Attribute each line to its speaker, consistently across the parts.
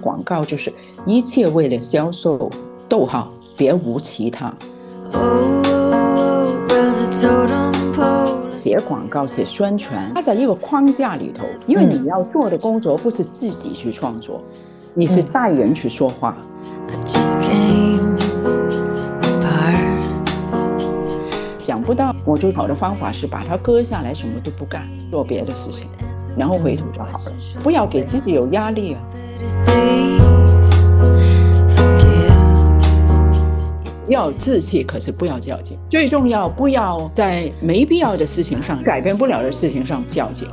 Speaker 1: 广告就是一切为了销售，逗号，别无其他。写广告、写宣传，它在一个框架里头，因为你要做的工作不是自己去创作，你是带人去说话。想不到，我最好的方法是把它割下来，什么都不干，做别的事情，然后回头就好了。不要给自己有压力啊！要志气，可是不要较劲。最重要，不要在没必要的事情上、改变不了的事情上较劲。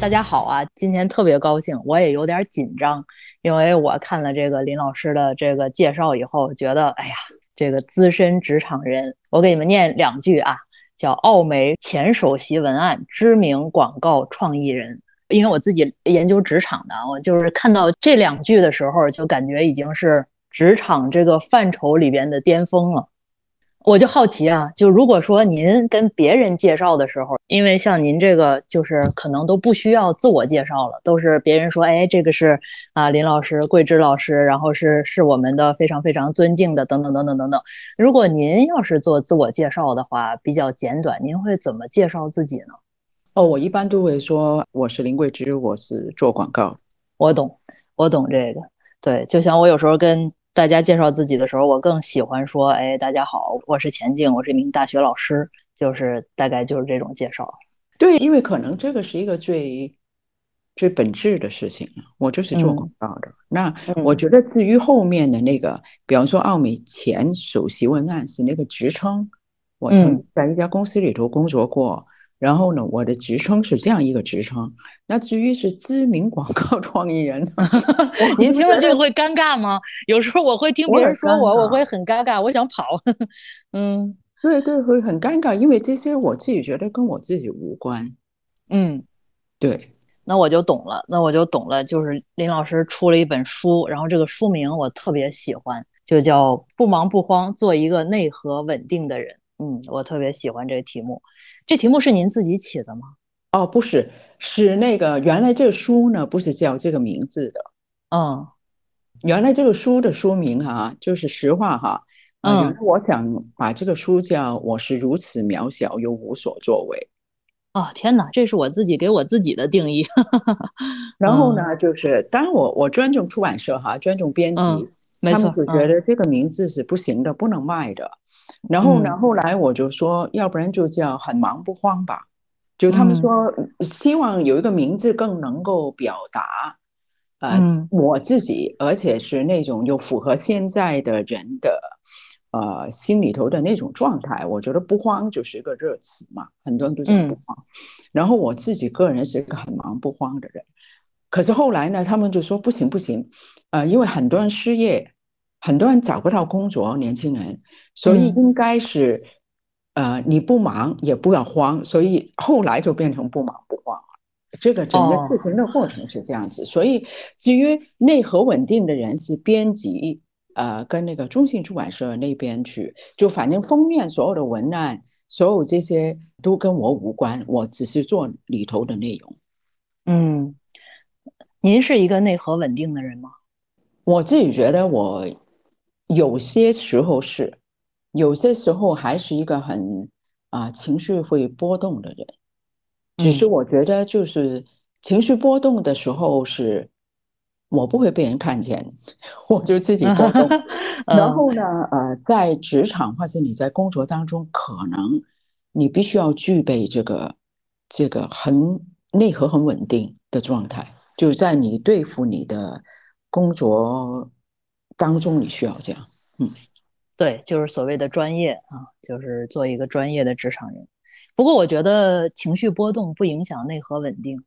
Speaker 2: 大家好啊，今天特别高兴，我也有点紧张，因为我看了这个林老师的这个介绍以后，觉得哎呀，这个资深职场人，我给你们念两句啊，叫奥美前首席文案，知名广告创意人。因为我自己研究职场的，我就是看到这两句的时候，就感觉已经是职场这个范畴里边的巅峰了。我就好奇啊，就如果说您跟别人介绍的时候，因为像您这个就是可能都不需要自我介绍了，都是别人说，哎，这个是啊林老师、桂枝老师，然后是是我们的非常非常尊敬的等等等等等等。如果您要是做自我介绍的话，比较简短，您会怎么介绍自己呢？
Speaker 1: 哦，我一般都会说我是林桂枝，我是做广告。
Speaker 2: 我懂，我懂这个。对，就像我有时候跟大家介绍自己的时候，我更喜欢说：“哎，大家好，我是钱静，我是一名大学老师。”就是大概就是这种介绍。
Speaker 1: 对，因为可能这个是一个最最本质的事情。我就是做广告的。那我觉得至于后面的那个，比方说奥美前首席文案是那个职称，我曾在一家公司里头工作过。然后呢，我的职称是这样一个职称。那至于是知名广告创意人，
Speaker 2: 您听了这个会尴尬吗？有时候我会听别人说我，我会很尴尬，我想跑。
Speaker 1: 嗯，对对，会很尴尬，因为这些我自己觉得跟我自己无关。
Speaker 2: 嗯，
Speaker 1: 对，
Speaker 2: 那我就懂了，那我就懂了。就是林老师出了一本书，然后这个书名我特别喜欢，就叫《不忙不慌，做一个内核稳定的人》。嗯，我特别喜欢这个题目。这题目是您自己起的吗？
Speaker 1: 哦，不是，是那个原来这个书呢，不是叫这个名字的。
Speaker 2: 嗯，
Speaker 1: 原来这个书的书名哈，就是实话哈。嗯，我想把这个书叫《我是如此渺小又无所作为》。
Speaker 2: 哦，天哪，这是我自己给我自己的定义。
Speaker 1: 然后呢，就是当然我我尊重出版社哈，尊重编辑。他们就觉得这个名字是不行的，不能卖的。然后呢，后来我就说，要不然就叫“很忙不慌”吧。就他们说，希望有一个名字更能够表达，呃，我自己，而且是那种又符合现在的人的，呃，心里头的那种状态。我觉得“不慌”就是一个热词嘛，很多人都讲不慌。然后我自己个人是一个很忙不慌的人。可是后来呢，他们就说不行不行，呃，因为很多人失业，很多人找不到工作，年轻人，所以应该是，呃，你不忙也不要慌，所以后来就变成不忙不慌了。这个整个事情的过程是这样子。所以至于内核稳定的人是编辑，呃，跟那个中信出版社那边去，就反正封面所有的文案，所有这些都跟我无关，我只是做里头的内容。
Speaker 2: 嗯。您是一个内核稳定的人吗？
Speaker 1: 我自己觉得我有些时候是，有些时候还是一个很啊情绪会波动的人。只是我觉得就是情绪波动的时候是，我不会被人看见，我就自己波动。然后呢，呃，在职场或者你在工作当中，可能你必须要具备这个这个很内核很稳定的状态。就在你对付你的工作当中，你需要这样，嗯，
Speaker 2: 对，就是所谓的专业啊，就是做一个专业的职场人。不过我觉得情绪波动不影响内核稳定。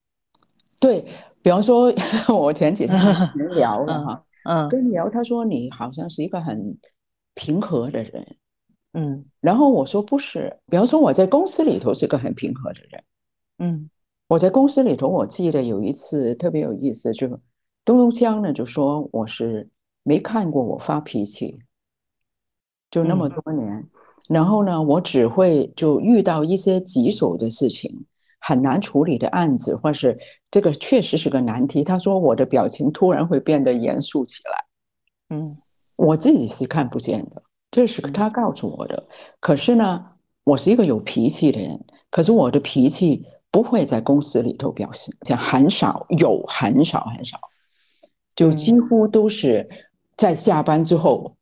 Speaker 1: 对比方说，我前几天跟人聊了 哈，嗯，跟聊，他说你好像是一个很平和的人，
Speaker 2: 嗯，
Speaker 1: 然后我说不是，比方说我在公司里头是个很平和的人，
Speaker 2: 嗯。
Speaker 1: 我在公司里头，我记得有一次特别有意思，就东东锵呢就说我是没看过我发脾气，就那么多年，然后呢，我只会就遇到一些棘手的事情，很难处理的案子，或是这个确实是个难题。他说我的表情突然会变得严肃起
Speaker 2: 来，嗯，
Speaker 1: 我自己是看不见的，这是他告诉我的。可是呢，我是一个有脾气的人，可是我的脾气不会在公司里头表现，像很少有，很少很少，就几乎都是在下班之后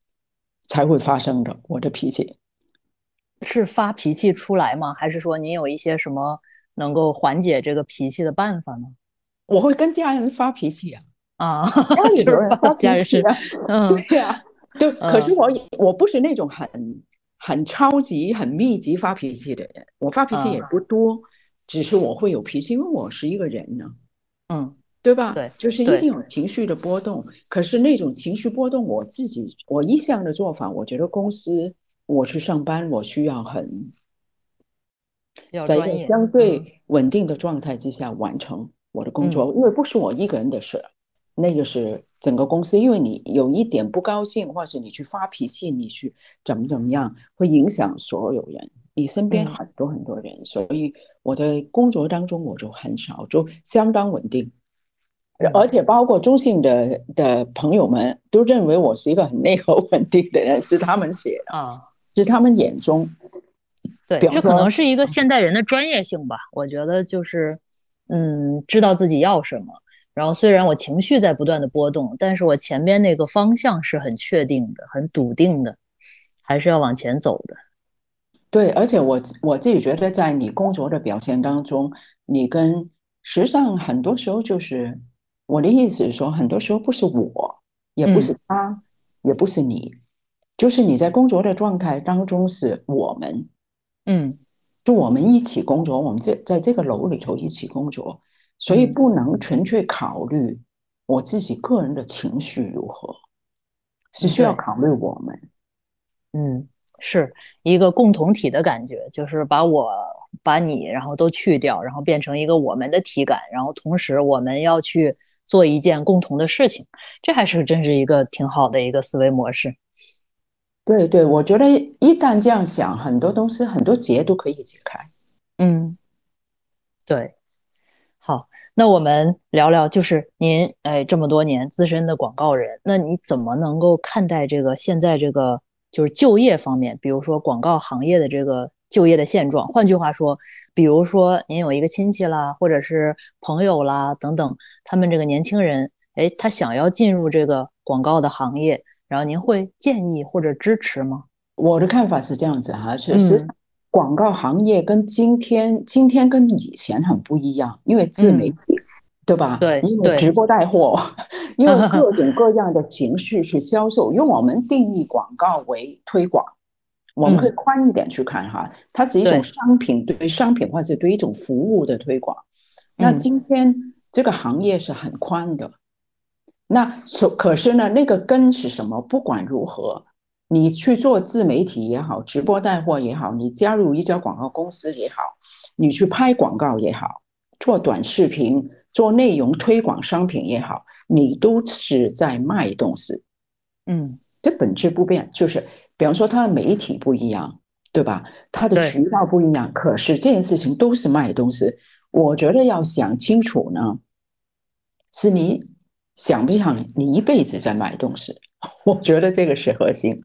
Speaker 1: 才会发生的。我的脾气。
Speaker 2: 是发脾气出来吗？还是说您有一些什么能够缓解这个脾气的办法呢？
Speaker 1: 我会跟家人发脾气啊！
Speaker 2: 啊，
Speaker 1: 家里 人发
Speaker 2: 脾气，
Speaker 1: 嗯，对呀，对。可是我我不是那种很很超级很密集发脾气的人，我发脾气也不多，只是我会有脾气，因为我是一个人呢，
Speaker 2: 嗯，
Speaker 1: 对吧？
Speaker 2: 对，
Speaker 1: 就是一定有情绪的波动。可是那种情绪波动，我自己我一向的做法，我觉得公司。我去上班，我需要很在一个相对稳定的状态之下完成我的工作，因为不是我一个人的事，那个是整个公司。因为你有一点不高兴，或是你去发脾气，你去怎么怎么样，会影响所有人，你身边很多很多人。所以我在工作当中，我就很少，就相当稳定，而且包括中信的的朋友们都认为我是一个很内核稳定的人，是他们写的
Speaker 2: 啊。
Speaker 1: 是他们眼中，
Speaker 2: 对，这可能是一个现代人的专业性吧。我觉得就是，嗯，知道自己要什么。然后虽然我情绪在不断的波动，但是我前边那个方向是很确定的、很笃定的，还是要往前走的。
Speaker 1: 对，而且我我自己觉得，在你工作的表现当中，你跟实际上很多时候就是我的意思是说，很多时候不是我，也不是他，也不是你。就是你在工作的状态当中是我们，
Speaker 2: 嗯，
Speaker 1: 就我们一起工作，我们在在这个楼里头一起工作，所以不能纯粹考虑我自己个人的情绪如何，是需要考虑我们，
Speaker 2: 嗯，是一个共同体的感觉，就是把我把你然后都去掉，然后变成一个我们的体感，然后同时我们要去做一件共同的事情，这还是真是一个挺好的一个思维模式。
Speaker 1: 对对，我觉得一旦这样想，很多东西很多结都可以解开。
Speaker 2: 嗯，对，好，那我们聊聊，就是您哎这么多年资深的广告人，那你怎么能够看待这个现在这个就是就业方面，比如说广告行业的这个就业的现状？换句话说，比如说您有一个亲戚啦，或者是朋友啦等等，他们这个年轻人，哎，他想要进入这个广告的行业。然后您会建议或者支持吗？
Speaker 1: 我的看法是这样子哈，确实，广告行业跟今天今天跟以前很不一样，因为自媒体，对吧？
Speaker 2: 对，
Speaker 1: 因为直播带货，因为 各种各样的形式去销售。因为我们定义广告为推广，我们可以宽一点去看哈，它是一种商品对商品或者对一种服务的推广。那今天这个行业是很宽的。那所可是呢？那个根是什么？不管如何，你去做自媒体也好，直播带货也好，你加入一家广告公司也好，你去拍广告也好，做短视频、做内容推广商品也好，你都是在卖东西。
Speaker 2: 嗯，
Speaker 1: 这本质不变，就是比方说它的媒体不一样，对吧？它的渠道不一样，可是这件事情都是卖东西。我觉得要想清楚呢，是你。想不想你一辈子在卖东西？我觉得这个是核心。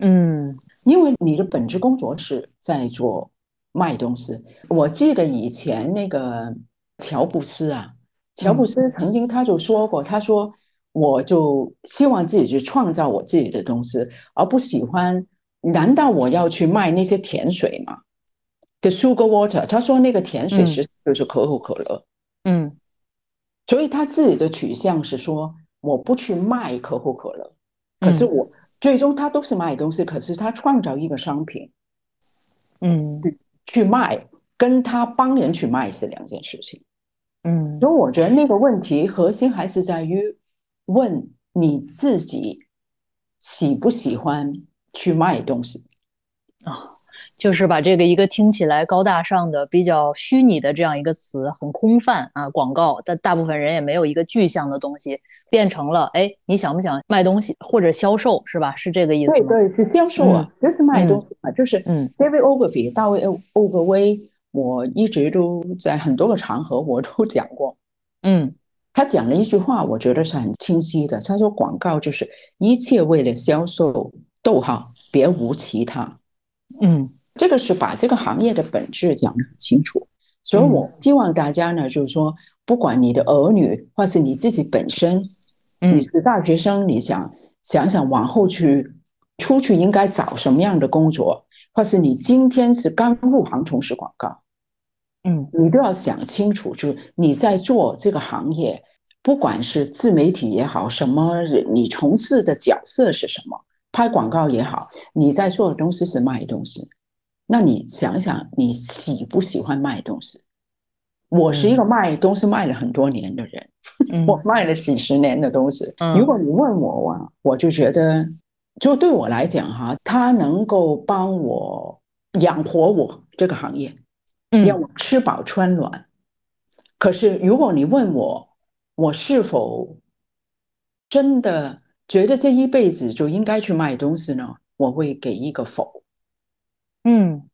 Speaker 2: 嗯，
Speaker 1: 因为你的本职工作是在做卖东西。我记得以前那个乔布斯啊，乔布斯曾经他就说过，他说我就希望自己去创造我自己的东西，而不喜欢。难道我要去卖那些甜水吗？The sugar water，他说那个甜水是就是可口可乐。
Speaker 2: 嗯。
Speaker 1: 所以他自己的取向是说，我不去卖可口可乐，可是我最终他都是卖东西，可是他创造一个商品，
Speaker 2: 嗯，
Speaker 1: 去卖，跟他帮人去卖是两件事情，
Speaker 2: 嗯，
Speaker 1: 所以我觉得那个问题核心还是在于问你自己喜不喜欢去卖东西
Speaker 2: 啊。就是把这个一个听起来高大上的、比较虚拟的这样一个词，很空泛啊，广告，但大部分人也没有一个具象的东西，变成了哎，你想不想卖东西或者销售是吧？是这个意思
Speaker 1: 吗？对对，是销售啊，就是卖东西嘛，就是嗯，David Ogilvy 大卫欧欧格威，我一直都在很多个场合我都讲过，
Speaker 2: 嗯，
Speaker 1: 他讲了一句话，我觉得是很清晰的，他说广告就是一切为了销售，逗号，别无其他，
Speaker 2: 嗯。
Speaker 1: 这个是把这个行业的本质讲得很清楚，所以我希望大家呢，就是说，不管你的儿女，或是你自己本身，你是大学生，你想想想往后去出去应该找什么样的工作，或是你今天是刚入行从事广告，
Speaker 2: 嗯，
Speaker 1: 你都要想清楚，就是你在做这个行业，不管是自媒体也好，什么你从事的角色是什么，拍广告也好，你在做的东西是卖东西。那你想想，你喜不喜欢卖东西？我是一个卖东西卖了很多年的人，我卖了几十年的东西。如果你问我啊，我就觉得，就对我来讲哈，它能够帮我养活我这个行业，让我吃饱穿暖。可是如果你问我，我是否真的觉得这一辈子就应该去卖东西呢？我会给一个否。
Speaker 2: 嗯，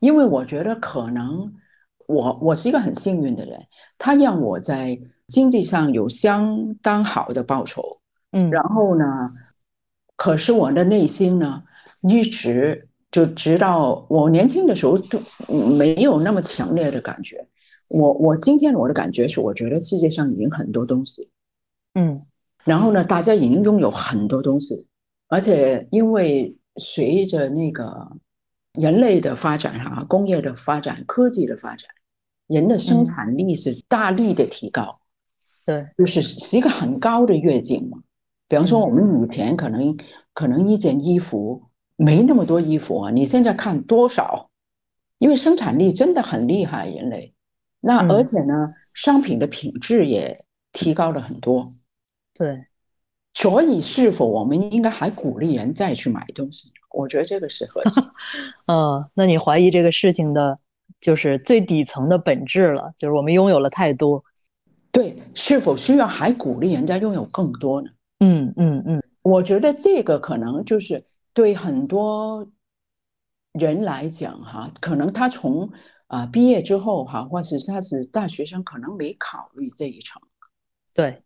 Speaker 1: 因为我觉得可能我我是一个很幸运的人，他让我在经济上有相当好的报酬，
Speaker 2: 嗯，
Speaker 1: 然后呢，可是我的内心呢，一直就直到我年轻的时候都没有那么强烈的感觉。我我今天我的感觉是，我觉得世界上已经很多东西，
Speaker 2: 嗯，
Speaker 1: 然后呢，大家已经拥有很多东西，而且因为随着那个。人类的发展，哈，工业的发展，科技的发展，人的生产力是大力的提高，
Speaker 2: 对，
Speaker 1: 就是是一个很高的跃进嘛。比方说，我们以前可能可能一件衣服没那么多衣服啊，你现在看多少？因为生产力真的很厉害，人类。那而且呢，商品的品质也提高了很多，
Speaker 2: 对。
Speaker 1: 所以，是否我们应该还鼓励人再去买东西？我觉得这个是核心。
Speaker 2: 嗯，那你怀疑这个事情的，就是最底层的本质了，就是我们拥有了太多。
Speaker 1: 对，是否需要还鼓励人家拥有更多呢？
Speaker 2: 嗯嗯嗯，
Speaker 1: 我觉得这个可能就是对很多人来讲，哈，可能他从啊毕业之后，哈，或是他是大学生，可能没考虑这一层。
Speaker 2: 对。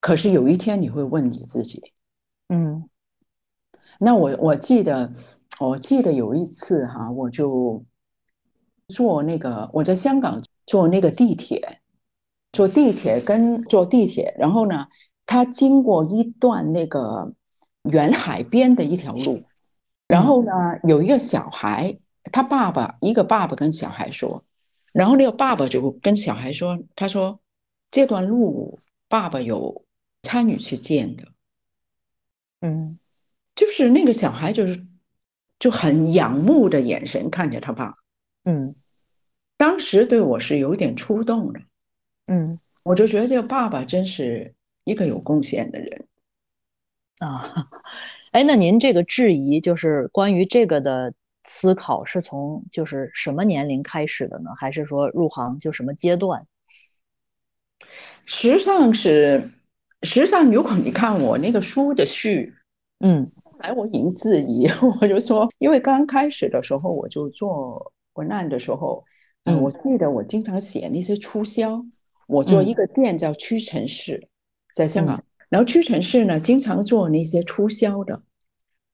Speaker 1: 可是有一天你会问你自己，
Speaker 2: 嗯。
Speaker 1: 那我我记得，我记得有一次哈，我就坐那个我在香港坐那个地铁，坐地铁跟坐地铁，然后呢，他经过一段那个远海边的一条路，然后呢，有一个小孩，他爸爸一个爸爸跟小孩说，然后那个爸爸就跟小孩说，他说这段路爸爸有参与去建的，
Speaker 2: 嗯。
Speaker 1: 就是那个小孩，就是就很仰慕的眼神看着他爸，
Speaker 2: 嗯，
Speaker 1: 当时对我是有点触动的，
Speaker 2: 嗯，
Speaker 1: 我就觉得这个爸爸真是一个有贡献的人
Speaker 2: 啊。哎，那您这个质疑，就是关于这个的思考，是从就是什么年龄开始的呢？还是说入行就什么阶段？
Speaker 1: 实际上是，实际上如果你看我那个书的序，
Speaker 2: 嗯。
Speaker 1: 来，我已经质疑，我就说，因为刚开始的时候，我就做文案的时候，嗯，我记得我经常写那些促销。我做一个店叫屈臣氏，在香港，然后屈臣氏呢，经常做那些促销的，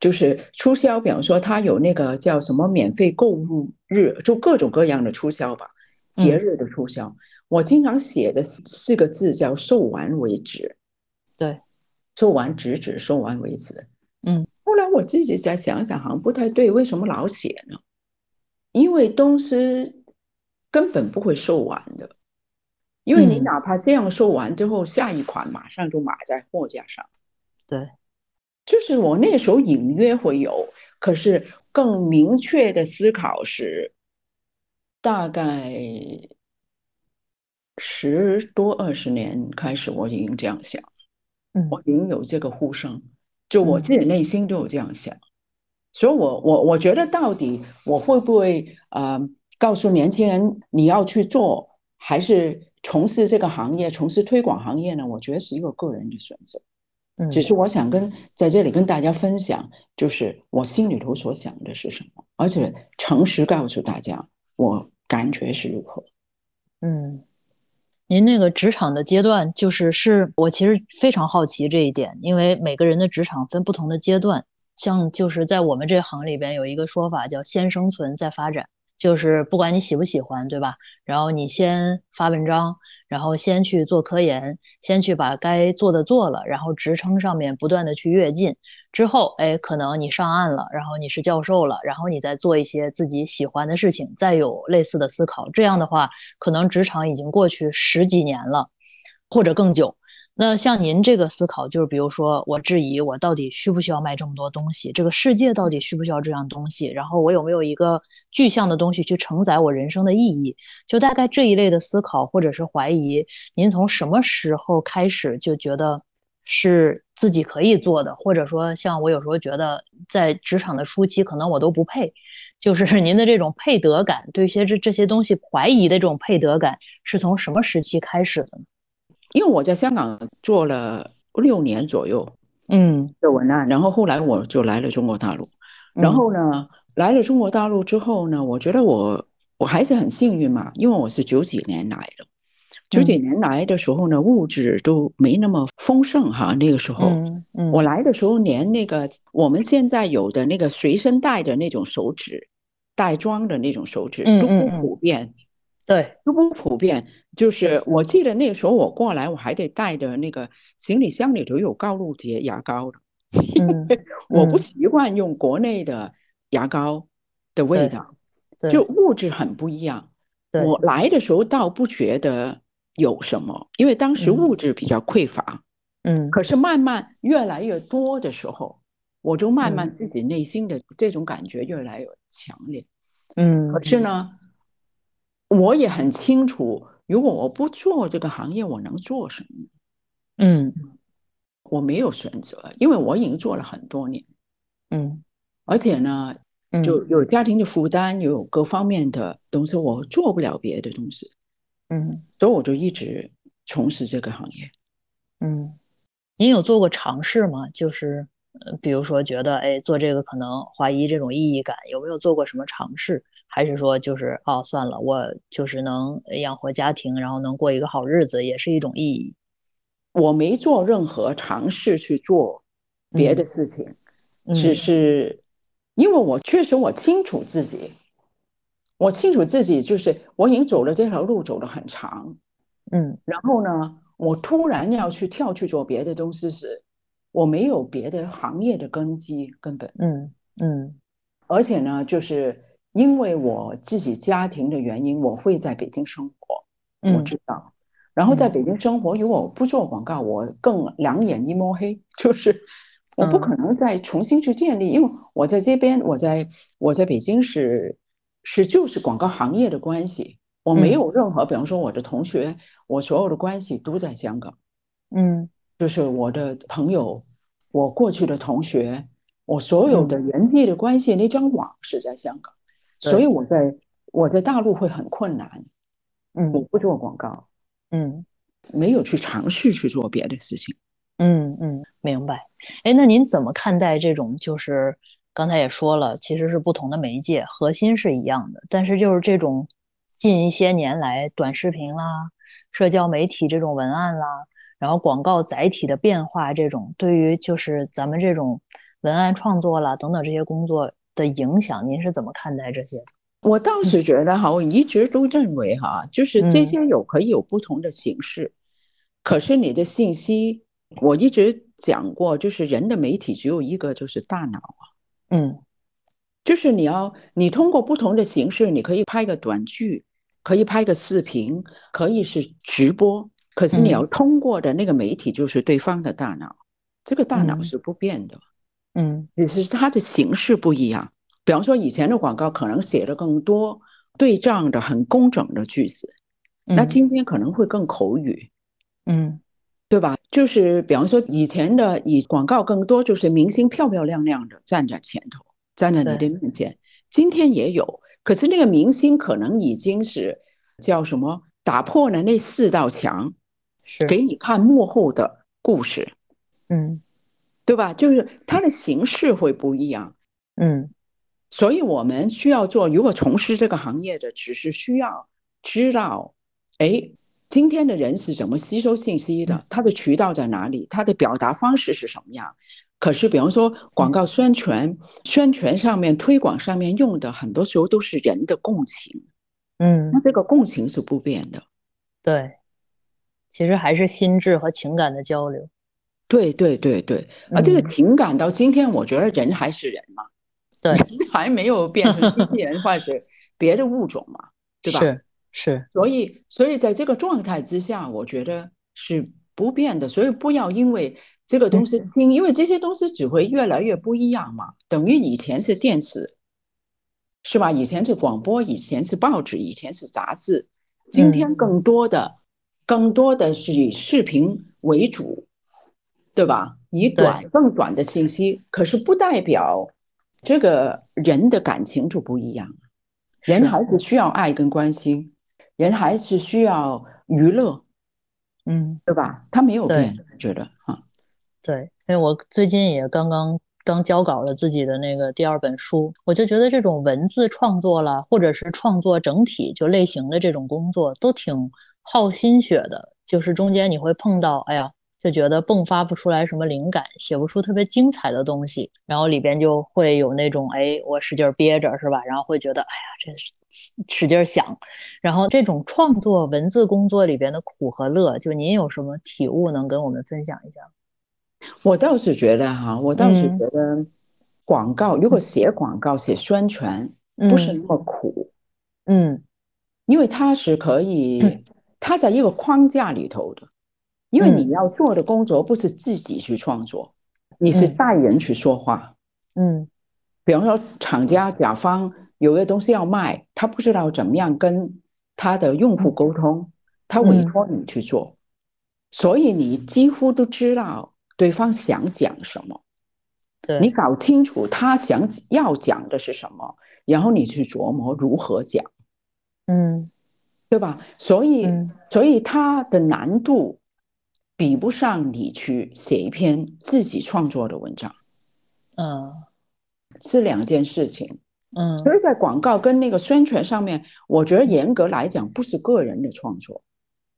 Speaker 1: 就是促销，比方说他有那个叫什么免费购物日，就各种各样的促销吧，节日的促销。我经常写的四个字叫“售完为止”，
Speaker 2: 对，
Speaker 1: 售完止止，售完为止，
Speaker 2: 嗯。
Speaker 1: 后来我自己再想想，好像不太对，为什么老写呢？因为东西根本不会售完的，因为你哪怕这样说完之后，下一款马上就码在货架上。
Speaker 2: 对，
Speaker 1: 就是我那时候隐约会有，可是更明确的思考是，大概十多二十年开始，我已经这样想，
Speaker 2: 嗯，
Speaker 1: 我已经有这个呼声。就我自己内心就有这样想，所以我我我觉得到底我会不会呃告诉年轻人你要去做，还是从事这个行业，从事推广行业呢？我觉得是一个个人的选择。
Speaker 2: 嗯，
Speaker 1: 只是我想跟在这里跟大家分享，就是我心里头所想的是什么，而且诚实告诉大家我感觉是如何。
Speaker 2: 嗯，您那个职场的阶段，就是是我其实非常好奇这一点，因为每个人的职场分不同的阶段，像就是在我们这行里边有一个说法叫先生存再发展，就是不管你喜不喜欢，对吧？然后你先发文章。然后先去做科研，先去把该做的做了，然后职称上面不断的去跃进，之后，哎，可能你上岸了，然后你是教授了，然后你再做一些自己喜欢的事情，再有类似的思考，这样的话，可能职场已经过去十几年了，或者更久。那像您这个思考，就是比如说，我质疑我到底需不需要卖这么多东西？这个世界到底需不需要这样东西？然后我有没有一个具象的东西去承载我人生的意义？就大概这一类的思考或者是怀疑，您从什么时候开始就觉得是自己可以做的？或者说，像我有时候觉得在职场的初期，可能我都不配。就是 您的这种配得感，对一些这这些东西怀疑的这种配得感，是从什么时期开始的呢？
Speaker 1: 因为我在香港做了六年左右，
Speaker 2: 嗯，
Speaker 1: 的文案，然后后来我就来了中国大陆，然后呢，来了中国大陆之后呢，我觉得我我还是很幸运嘛，因为我是九几年来的，九几年来的时候呢，物质都没那么丰盛哈，那个时候，我来的时候连那个我们现在有的那个随身带的那种手纸，袋装的那种手纸都不普遍。
Speaker 2: 对，
Speaker 1: 都不普遍。就是我记得那个时候我过来，我还得带着那个行李箱里头有高露洁牙膏的，因为我不习惯用国内的牙膏的味道，就物质很不一样。我来的时候倒不觉得有什么，因为当时物质比较匮乏。
Speaker 2: 嗯，
Speaker 1: 可是慢慢越来越多的时候，我就慢慢自己内心的这种感觉越来越强烈。
Speaker 2: 嗯，
Speaker 1: 可是呢。我也很清楚，如果我不做这个行业，我能做什么？
Speaker 2: 嗯，
Speaker 1: 我没有选择，因为我已经做了很多年。
Speaker 2: 嗯，
Speaker 1: 而且呢，就有家庭的负担，有各方面的东西，我做不了别的东西。
Speaker 2: 嗯，
Speaker 1: 所以我就一直从事这个行业。
Speaker 2: 嗯，您有做过尝试吗？就是，比如说觉得，哎，做这个可能怀疑这种意义感，有没有做过什么尝试？还是说，就是哦，算了，我就是能养活家庭，然后能过一个好日子，也是一种意义。
Speaker 1: 我没做任何尝试去做别的事情，只是因为我确实我清楚自己，我清楚自己就是我已经走了这条路走了很长，
Speaker 2: 嗯，
Speaker 1: 然后呢，我突然要去跳去做别的东西时，我没有别的行业的根基，根本，
Speaker 2: 嗯嗯，
Speaker 1: 而且呢，就是。因为我自己家庭的原因，我会在北京生活，我知道。然后在北京生活，如果我不做广告，我更两眼一摸黑，就是我不可能再重新去建立。因为我在这边，我在我在北京是是就是广告行业的关系，我没有任何，比方说我的同学，我所有的关系都在香港。
Speaker 2: 嗯，
Speaker 1: 就是我的朋友，我过去的同学，我所有的人际的关系那张网是在香港。所以我在我在大陆会很困难，
Speaker 2: 嗯，
Speaker 1: 我不做广告，
Speaker 2: 嗯，
Speaker 1: 没有去尝试去做别的事情，
Speaker 2: 嗯嗯，明白。哎，那您怎么看待这种？就是刚才也说了，其实是不同的媒介，核心是一样的，但是就是这种近一些年来短视频啦、社交媒体这种文案啦，然后广告载体的变化，这种对于就是咱们这种文案创作啦等等这些工作。的影响，您是怎么看待这些的？
Speaker 1: 我倒是觉得哈，我一直都认为哈，就是这些有可以有不同的形式，可是你的信息，我一直讲过，就是人的媒体只有一个，就是大脑啊，
Speaker 2: 嗯，
Speaker 1: 就是你要你通过不同的形式，你可以拍个短剧，可以拍个视频，可以是直播，可是你要通过的那个媒体就是对方的大脑，这个大脑是不变的。
Speaker 2: 嗯，
Speaker 1: 只是它的形式不一样。比方说，以前的广告可能写的更多对仗的很工整的句子，那今天可能会更口语，
Speaker 2: 嗯，
Speaker 1: 对吧？就是比方说，以前的以广告更多就是明星漂漂亮亮的站在前头，站在你的面前，今天也有，可是那个明星可能已经是叫什么，打破了那四道墙，
Speaker 2: 是。
Speaker 1: 给你看幕后的故事，
Speaker 2: 嗯，
Speaker 1: 对吧？就是它的形式会不一样，
Speaker 2: 嗯，
Speaker 1: 所以我们需要做，如果从事这个行业的，只是需要知道，哎。今天的人是怎么吸收信息的？他的渠道在哪里？他的表达方式是什么样？可是，比方说广告宣传、宣传上面、推广上面用的，很多时候都是人的共情。
Speaker 2: 嗯，
Speaker 1: 那这个共情是不变的。
Speaker 2: 对，其实还是心智和情感的交流。
Speaker 1: 对对对对，啊这个情感到今天，我觉得人还是人嘛，
Speaker 2: 对，人
Speaker 1: 还没有变成机器人或者是别的物种嘛，对吧？
Speaker 2: 是。是，
Speaker 1: 所以，所以在这个状态之下，我觉得是不变的。所以不要因为这个东西听，因为这些东西只会越来越不一样嘛。等于以前是电视，是吧？以前是广播，以前是报纸，以前是杂志。今天更多的，更多的是以视频为主，对吧？以短更短的信息，可是不代表这个人的感情就不一样。人还是需要爱跟关心。人还是需要娱乐，
Speaker 2: 嗯，
Speaker 1: 对吧？他没有变，觉得啊，
Speaker 2: 对，因为我最近也刚刚刚交稿了自己的那个第二本书，我就觉得这种文字创作了，或者是创作整体就类型的这种工作，都挺耗心血的，就是中间你会碰到，哎呀。就觉得迸发不出来什么灵感，写不出特别精彩的东西，然后里边就会有那种，哎，我使劲憋着，是吧？然后会觉得，哎呀，这使劲想。然后这种创作文字工作里边的苦和乐，就您有什么体悟能跟我们分享一下？
Speaker 1: 我倒是觉得哈，我倒是觉得广告，如果写广告、写宣传，不是那么苦，
Speaker 2: 嗯，
Speaker 1: 因为它是可以，它在一个框架里头的。因为你要做的工作不是自己去创作，你是带人去说话。
Speaker 2: 嗯，
Speaker 1: 比方说厂家甲方有个东西要卖，他不知道怎么样跟他的用户沟通，他委托你去做，所以你几乎都知道对方想讲什么。
Speaker 2: 对，
Speaker 1: 你搞清楚他想要讲的是什么，然后你去琢磨如何讲。
Speaker 2: 嗯，
Speaker 1: 对吧？所以，所以它的难度。比不上你去写一篇自己创作的文章，
Speaker 2: 嗯，
Speaker 1: 是两件事情，
Speaker 2: 嗯，
Speaker 1: 所以在广告跟那个宣传上面，我觉得严格来讲不是个人的创作，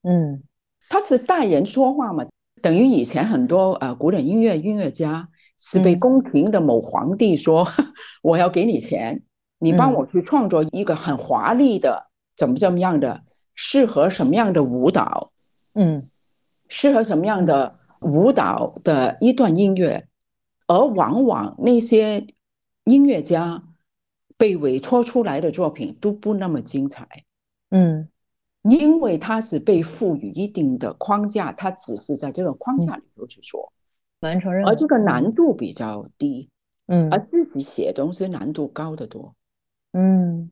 Speaker 2: 嗯，
Speaker 1: 他是代人说话嘛，等于以前很多呃古典音乐音乐家是被宫廷的某皇帝说 我要给你钱，你帮我去创作一个很华丽的怎么怎么样的适合什么样的舞蹈，
Speaker 2: 嗯。
Speaker 1: 适合什么样的舞蹈的一段音乐，而往往那些音乐家被委托出来的作品都不那么精彩。
Speaker 2: 嗯，
Speaker 1: 因为他是被赋予一定的框架，他只是在这个框架里头去说
Speaker 2: 完成任务，
Speaker 1: 而这个难度比较低。
Speaker 2: 嗯，
Speaker 1: 而自己写东西难度高得多。
Speaker 2: 嗯。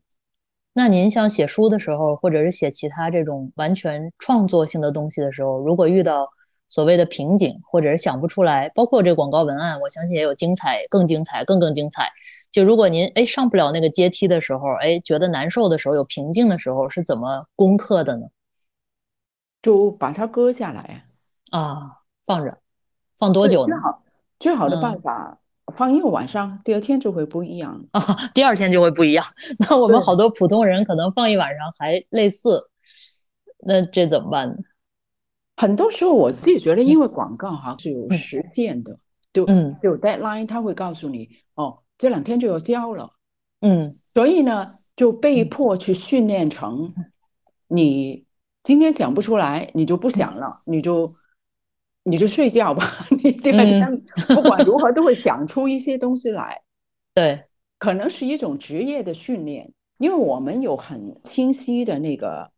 Speaker 2: 那您像写书的时候，或者是写其他这种完全创作性的东西的时候，如果遇到所谓的瓶颈，或者是想不出来，包括这广告文案，我相信也有精彩、更精彩、更更精彩。就如果您哎上不了那个阶梯的时候，哎觉得难受的时候，有瓶颈的时候，是怎么攻克的呢？
Speaker 1: 就把它割下来
Speaker 2: 啊，放着，放多久呢？
Speaker 1: 最好最好的办法。放一个晚上，第二天就会不一样
Speaker 2: 啊！第二天就会不一样。那我们好多普通人可能放一晚上还类似，那这怎么办呢？
Speaker 1: 很多时候我自己觉得，因为广告哈是有时间的，就
Speaker 2: 嗯，
Speaker 1: 有 deadline，他会告诉你哦，这两天就要交了，
Speaker 2: 嗯，
Speaker 1: 所以呢，就被迫去训练成，你今天想不出来，你就不想了，你就。你就睡觉吧，你第二天不管如何都会想出一些东西来。
Speaker 2: 对，
Speaker 1: 可能是一种职业的训练，因为我们有很清晰的那个，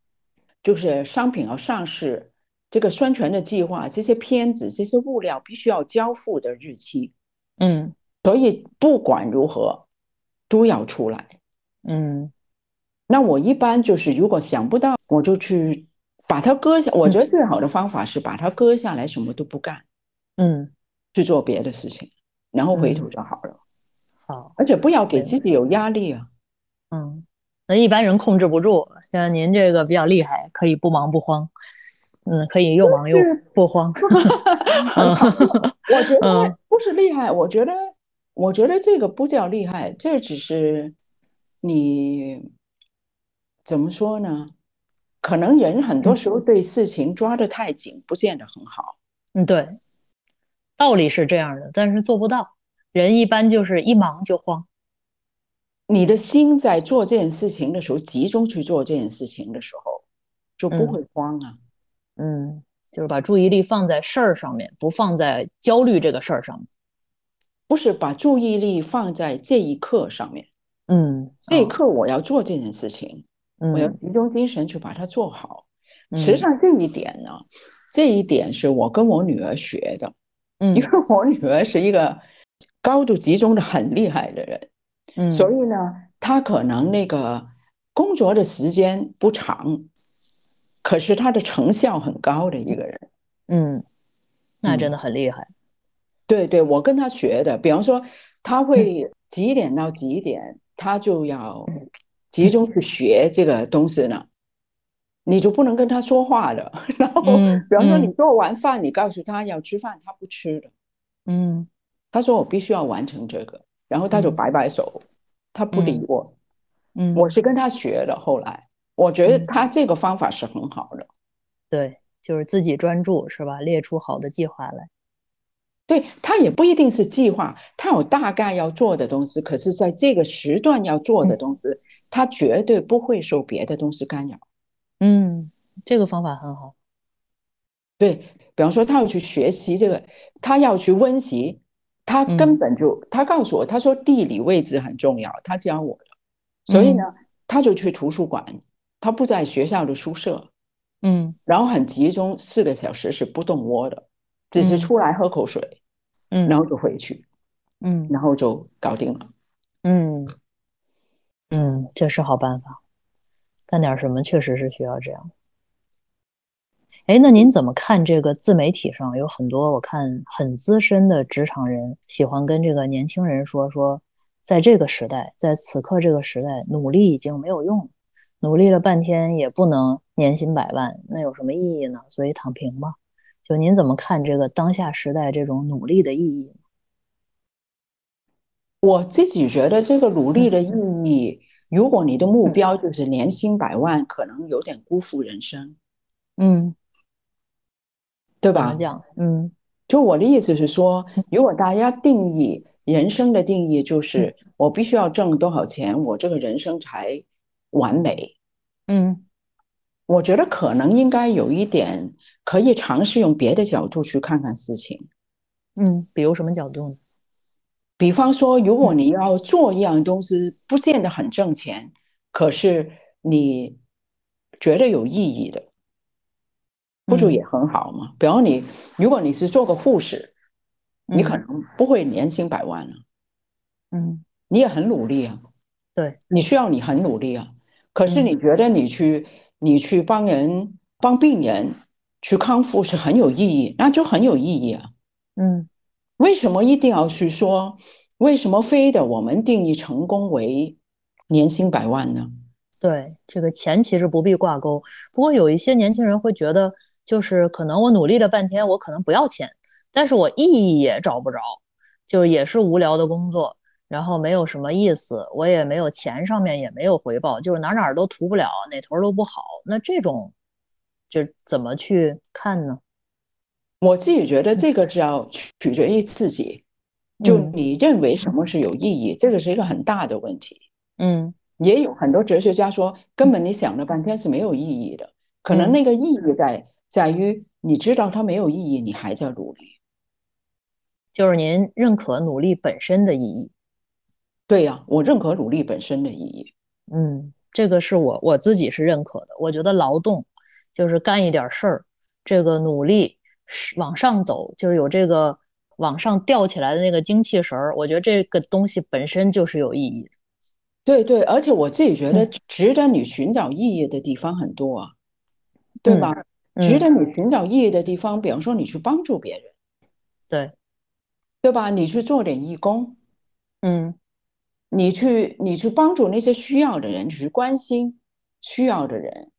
Speaker 1: 就是商品要上市，这个宣传的计划，这些片子、这些物料必须要交付的日期。
Speaker 2: 嗯，
Speaker 1: 所以不管如何都要出来。
Speaker 2: 嗯，
Speaker 1: 那我一般就是如果想不到，我就去。把它割下，我觉得最好的方法是把它割下来，什么都不干，
Speaker 2: 嗯，
Speaker 1: 去做别的事情，然后回头就好了。
Speaker 2: 好，
Speaker 1: 而且不要给自己有压力
Speaker 2: 啊。嗯，那一般人控制不住，像您这个比较厉害，可以不忙不慌。嗯，可以又忙又不慌。
Speaker 1: 我觉得不是厉害，我觉得，我觉得这个不叫厉害，这只是你怎么说呢？可能人很多时候对事情抓得太紧，不见得很好。
Speaker 2: 嗯，对，道理是这样的，但是做不到。人一般就是一忙就慌。
Speaker 1: 你的心在做这件事情的时候，集中去做这件事情的时候，就不会慌啊。
Speaker 2: 嗯，就是把注意力放在事儿上面，不放在焦虑这个事儿上面。
Speaker 1: 不是把注意力放在这一刻上面。
Speaker 2: 嗯，
Speaker 1: 这一刻我要做这件事情。我要集中精神去把它做好。实际上这一点呢，这一点是我跟我女儿学的。
Speaker 2: 嗯，
Speaker 1: 因为我女儿是一个高度集中的很厉害的人。
Speaker 2: 嗯，
Speaker 1: 所以呢，她可能那个工作的时间不长，可是她的成效很高的一个人。
Speaker 2: 嗯，那真的很厉害。
Speaker 1: 对对，我跟她学的。比方说，她会几点到几点，她就要。集中去学这个东西呢，你就不能跟他说话了。然后，比方说你做完饭，你告诉他要吃饭，他不吃的。
Speaker 2: 嗯，
Speaker 1: 他说我必须要完成这个，然后他就摆摆手，他不理我。
Speaker 2: 嗯，
Speaker 1: 我是跟他学的。后来我觉得他这个方法是很好的。
Speaker 2: 对，就是自己专注是吧？列出好的计划来。
Speaker 1: 对他也不一定是计划，他有大概要做的东西，可是在这个时段要做的东西。他绝对不会受别的东西干扰。
Speaker 2: 嗯，这个方法很好。
Speaker 1: 对比方说，他要去学习这个，他要去温习，他根本就他告诉我，他说地理位置很重要，他教我的。所以呢，他就去图书馆，他不在学校的宿舍。
Speaker 2: 嗯，
Speaker 1: 然后很集中，四个小时是不动窝的，只是出来喝口水，
Speaker 2: 嗯，
Speaker 1: 然后就回去，
Speaker 2: 嗯，
Speaker 1: 然后就搞定了。嗯。
Speaker 2: 嗯，嗯这是好办法。干点什么确实是需要这样。哎，那您怎么看这个自媒体上有很多我看很资深的职场人喜欢跟这个年轻人说说，在这个时代，在此刻这个时代，努力已经没有用了，努力了半天也不能年薪百万，那有什么意义呢？所以躺平吧。就您怎么看这个当下时代这种努力的意义？
Speaker 1: 我自己觉得这个努力的意义，如果你的目标就是年薪百万，可能有点辜负人生。
Speaker 2: 嗯，
Speaker 1: 对吧？
Speaker 2: 讲，嗯，
Speaker 1: 就我的意思是说，如果大家定义人生的定义就是我必须要挣多少钱，我这个人生才完美。
Speaker 2: 嗯，
Speaker 1: 我觉得可能应该有一点可以尝试用别的角度去看看事情。
Speaker 2: 嗯，比如什么角度呢？
Speaker 1: 比方说，如果你要做一样东西，不见得很挣钱，可是你觉得有意义的，不就也很好吗？比方你，如果你是做个护士，你可能不会年薪百万了，
Speaker 2: 嗯，
Speaker 1: 你也很努力啊，
Speaker 2: 对，
Speaker 1: 你需要你很努力啊，可是你觉得你去你去帮人帮病人去康复是很有意义，那就很有意义啊，
Speaker 2: 嗯。
Speaker 1: 为什么一定要去说？为什么非得我们定义成功为年薪百万呢？
Speaker 2: 对，这个钱其实不必挂钩。不过有一些年轻人会觉得，就是可能我努力了半天，我可能不要钱，但是我意义也找不着，就是也是无聊的工作，然后没有什么意思，我也没有钱上面也没有回报，就是哪哪都图不了，哪头都不好。那这种就怎么去看呢？
Speaker 1: 我自己觉得这个是要取决于自己，就你认为什么是有意义，这个是一个很大的问题。
Speaker 2: 嗯，
Speaker 1: 也有很多哲学家说，根本你想了半天是没有意义的，可能那个意义在在于你知道它没有意义，你还在努力。
Speaker 2: 就是您认可努力本身的意义？
Speaker 1: 对呀，我认可努力本身的意义。
Speaker 2: 嗯，这个是我我自己是认可的。我觉得劳动就是干一点事儿，这个努力。往上走，就是有这个往上吊起来的那个精气神儿。我觉得这个东西本身就是有意义的。
Speaker 1: 对对，而且我自己觉得，值得你寻找意义的地方很多啊，对吧？值得你寻找意义的地方，比方说你去帮助别人，
Speaker 2: 对，
Speaker 1: 对吧？你去做点义工，
Speaker 2: 嗯，
Speaker 1: 你去你去帮助那些需要的人，去关心需要的人，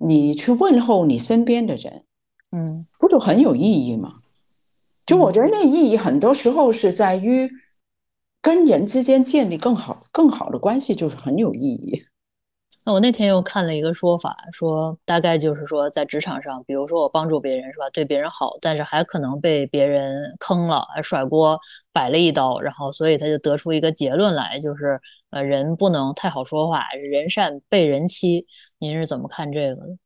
Speaker 1: 你去问候你身边的人，
Speaker 2: 嗯，
Speaker 1: 不就很有意义吗？就我觉得那意义很多时候是在于跟人之间建立更好更好的关系，就是很有意义。
Speaker 2: 那我那天又看了一个说法，说大概就是说，在职场上，比如说我帮助别人是吧，对别人好，但是还可能被别人坑了，还甩锅，摆了一刀，然后所以他就得出一个结论来，就是呃，人不能太好说话，人善被人欺。您是怎么看这个的？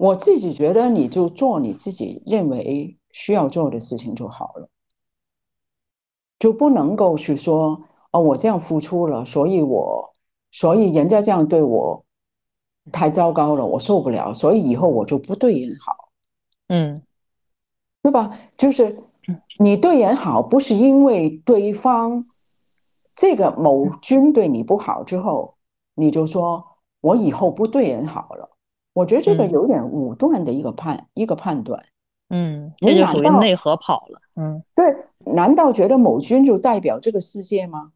Speaker 1: 我自己觉得，你就做你自己认为需要做的事情就好了，就不能够去说哦，我这样付出了，所以我所以人家这样对我。太糟糕了，我受不了，所以以后我就不对人好，
Speaker 2: 嗯，
Speaker 1: 对吧？就是你对人好，不是因为对方这个某君对你不好之后，你就说我以后不对人好了。我觉得这个有点武断的一个判一个判断，
Speaker 2: 嗯，这就属于内核跑了，嗯，
Speaker 1: 对，难道觉得某君就代表这个世界吗？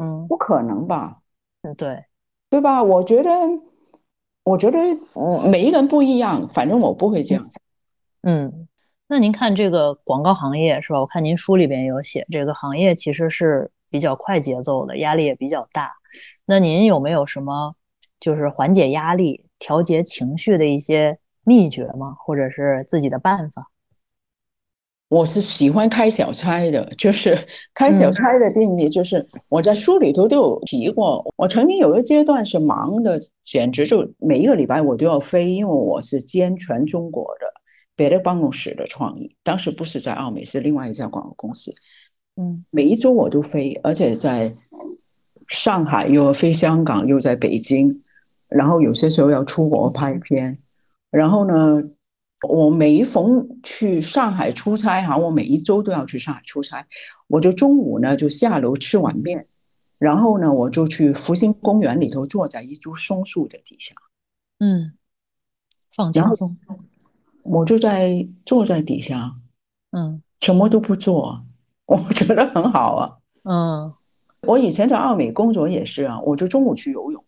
Speaker 2: 嗯，
Speaker 1: 不可能吧？
Speaker 2: 嗯，对，
Speaker 1: 对吧？我觉得。我觉得每一个人不一样，反正我不会这样想。
Speaker 2: 嗯，那您看这个广告行业是吧？我看您书里边有写，这个行业其实是比较快节奏的，压力也比较大。那您有没有什么就是缓解压力、调节情绪的一些秘诀吗？或者是自己的办法？
Speaker 1: 我是喜欢开小差的，就是开小差的定义，就是我在书里头都有提过。我曾经有一个阶段是忙的，简直就每一个礼拜我都要飞，因为我是兼全中国的别的办公室的创意。当时不是在奥美，是另外一家广告公司。
Speaker 2: 嗯，
Speaker 1: 每一周我都飞，而且在上海又飞香港，又在北京，然后有些时候要出国拍片，然后呢。我每逢去上海出差哈，我每一周都要去上海出差。我就中午呢就下楼吃碗面，然后呢我就去福星公园里头坐在一株松树的底下，
Speaker 2: 嗯，放轻松。
Speaker 1: 我就在坐在底下，
Speaker 2: 嗯，
Speaker 1: 什么都不做，我觉得很好啊。
Speaker 2: 嗯，
Speaker 1: 我以前在奥美工作也是啊，我就中午去游泳，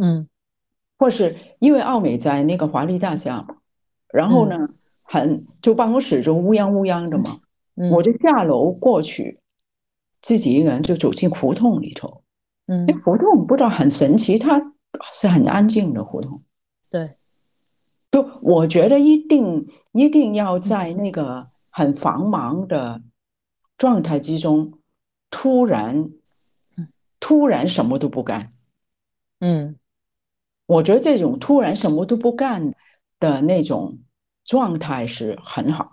Speaker 2: 嗯，
Speaker 1: 或是因为奥美在那个华丽大厦。然后呢，很就办公室就乌泱乌泱的嘛，我就下楼过去，自己一个人就走进胡同里头。
Speaker 2: 嗯，
Speaker 1: 那胡同不知道很神奇，它是很安静的胡同。
Speaker 2: 对，
Speaker 1: 就我觉得一定一定要在那个很繁忙的状态之中，突然，突然什么都不干。
Speaker 2: 嗯，
Speaker 1: 我觉得这种突然什么都不干。的那种状态是很好，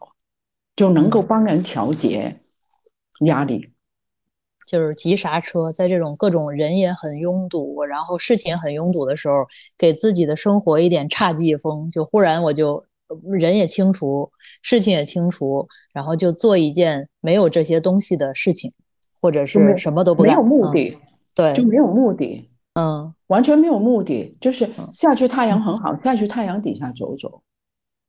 Speaker 1: 就能够帮人调节压力，
Speaker 2: 就是急刹车，在这种各种人也很拥堵，然后事情也很拥堵的时候，给自己的生活一点差季风，就忽然我就人也清除，事情也清除，然后就做一件没有这些东西的事情，或者是什么都不
Speaker 1: 没有目的，
Speaker 2: 对，
Speaker 1: 就没有目的。
Speaker 2: 嗯，
Speaker 1: 完全没有目的，就是下去太阳很好，下去太阳底下走走，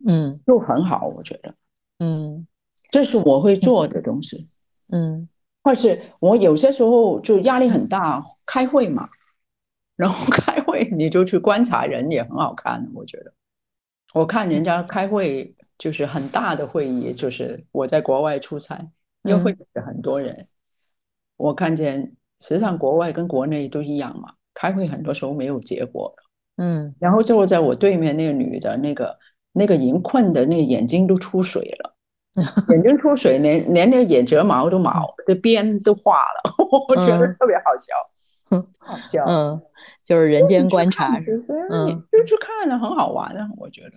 Speaker 2: 嗯，
Speaker 1: 就很好，我觉得，
Speaker 2: 嗯，
Speaker 1: 这是我会做的东西，
Speaker 2: 嗯，
Speaker 1: 或是我有些时候就压力很大，开会嘛，然后开会你就去观察人也很好看，我觉得，我看人家开会就是很大的会议，就是我在国外出差，因为会是很多人，我看见实际上国外跟国内都一样嘛。开会很多时候没有结果
Speaker 2: 的，嗯，
Speaker 1: 然后坐在我对面那个女的，那个那个银困的，那个眼睛都出水了，眼睛出水，连连那个眼睫毛都毛，这边都化了，我觉得特别好笑，好笑，
Speaker 2: 嗯，就是人间观察，
Speaker 1: 嗯，就去看了，很好玩啊，我觉得，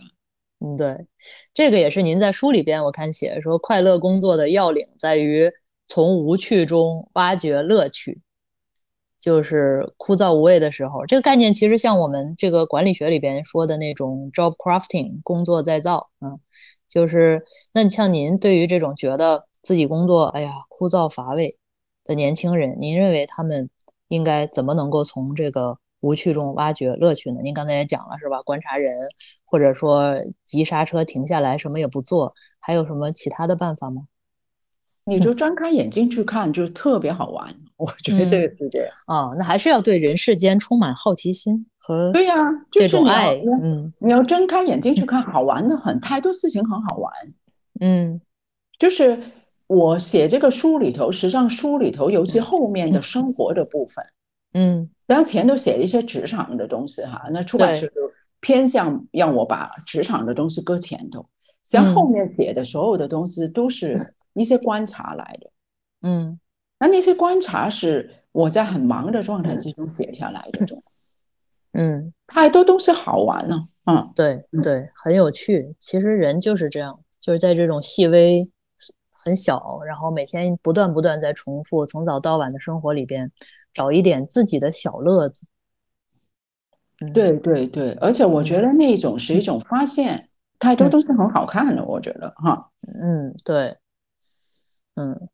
Speaker 2: 嗯，对，这个也是您在书里边我看写说，快乐工作的要领在于从无趣中挖掘乐趣。就是枯燥无味的时候，这个概念其实像我们这个管理学里边说的那种 job crafting 工作再造，嗯，就是那像您对于这种觉得自己工作哎呀枯燥乏味的年轻人，您认为他们应该怎么能够从这个无趣中挖掘乐趣呢？您刚才也讲了是吧？观察人，或者说急刹车停下来什么也不做，还有什么其他的办法吗？
Speaker 1: 你就张开眼睛去看，就特别好玩。我觉得这个是这样。
Speaker 2: 哦，那还是要对人世间充满好奇心和
Speaker 1: 对呀，
Speaker 2: 这种爱。嗯，
Speaker 1: 你要睁开眼睛去看，好玩的很，太多事情很好玩。
Speaker 2: 嗯，
Speaker 1: 就是我写这个书里头，实际上书里头尤其后面的生活的部分，
Speaker 2: 嗯，
Speaker 1: 然后前头写了一些职场的东西哈，那出版社就偏向让我把职场的东西搁前头，像后面写的所有的东西都是一些观察来的。
Speaker 2: 嗯，
Speaker 1: 那那些观察是我在很忙的状态之中写下来的，种，
Speaker 2: 嗯，
Speaker 1: 太多东西好玩了，嗯，
Speaker 2: 对对，很有趣。其实人就是这样。就是在这种细微、很小，然后每天不断不断在重复，从早到晚的生活里边，找一点自己的小乐子。
Speaker 1: 对对对，而且我觉得那种是一种发现，太多都是很好看的，我觉得哈。
Speaker 2: 嗯，对，嗯，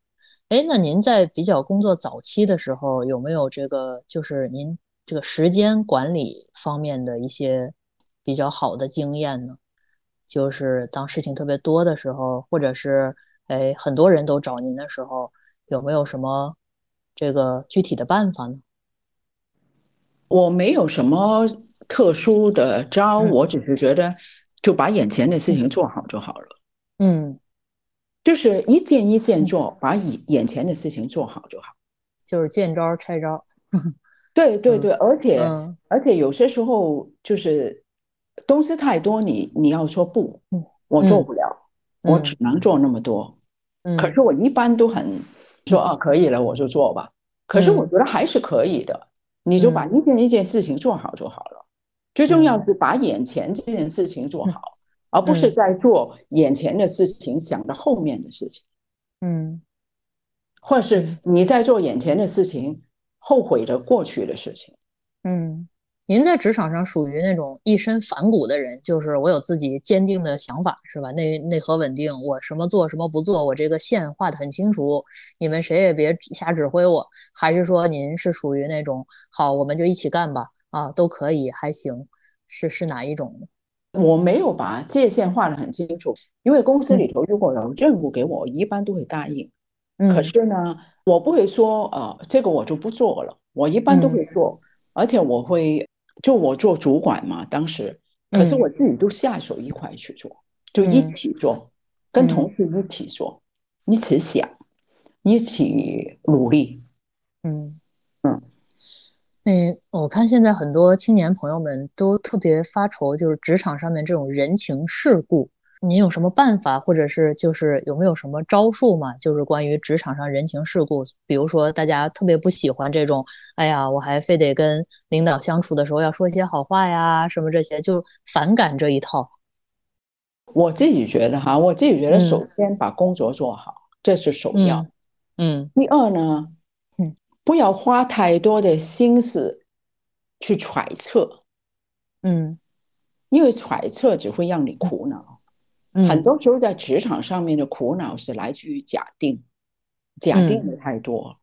Speaker 2: 哎，那您在比较工作早期的时候，有没有这个就是您这个时间管理方面的一些比较好的经验呢？就是当事情特别多的时候，或者是哎很多人都找您的时候，有没有什么这个具体的办法呢？
Speaker 1: 我没有什么特殊的招，我只是觉得就把眼前的事情做好就好了。
Speaker 2: 嗯，
Speaker 1: 就是一件一件做，把眼眼前的事情做好就好。
Speaker 2: 就是见招拆招。
Speaker 1: 对对对，而且而且有些时候就是。东西太多，你你要说不，我做不了，我只能做那么多。可是我一般都很说啊，可以了，我就做吧。可是我觉得还是可以的，你就把一件一件事情做好就好了。最重要是把眼前这件事情做好，而不是在做眼前的事情想着后面的事情。
Speaker 2: 嗯，
Speaker 1: 或是你在做眼前的事情，后悔着过去的事情。
Speaker 2: 嗯。您在职场上属于那种一身反骨的人，就是我有自己坚定的想法，是吧？内内核稳定，我什么做什么不做，我这个线画的很清楚，你们谁也别瞎指挥我。还是说您是属于那种好，我们就一起干吧，啊，都可以，还行，是是哪一种
Speaker 1: 呢？我没有把界限画得很清楚，因为公司里头如果有任务给我，我一般都会答应。
Speaker 2: 嗯，
Speaker 1: 可是呢，我不会说，呃，这个我就不做了，我一般都会做，而且我会。就我做主管嘛，当时，可是我自己都下手一块去做，就一起做，跟同事一起做，一起想，一起努力。
Speaker 2: 嗯嗯，那我看现在很多青年朋友们都特别发愁，就是职场上面这种人情世故。您有什么办法，或者是就是有没有什么招数嘛？就是关于职场上人情世故，比如说大家特别不喜欢这种，哎呀，我还非得跟领导相处的时候要说一些好话呀，什么这些，就反感这一套。
Speaker 1: 我自己觉得哈，我自己觉得，首先把工作做好，这是首要。
Speaker 2: 嗯。
Speaker 1: 第二呢，嗯，不要花太多的心思去揣测。
Speaker 2: 嗯。
Speaker 1: 因为揣测只会让你苦恼。很多时候在职场上面的苦恼是来自于假定，假定的太多，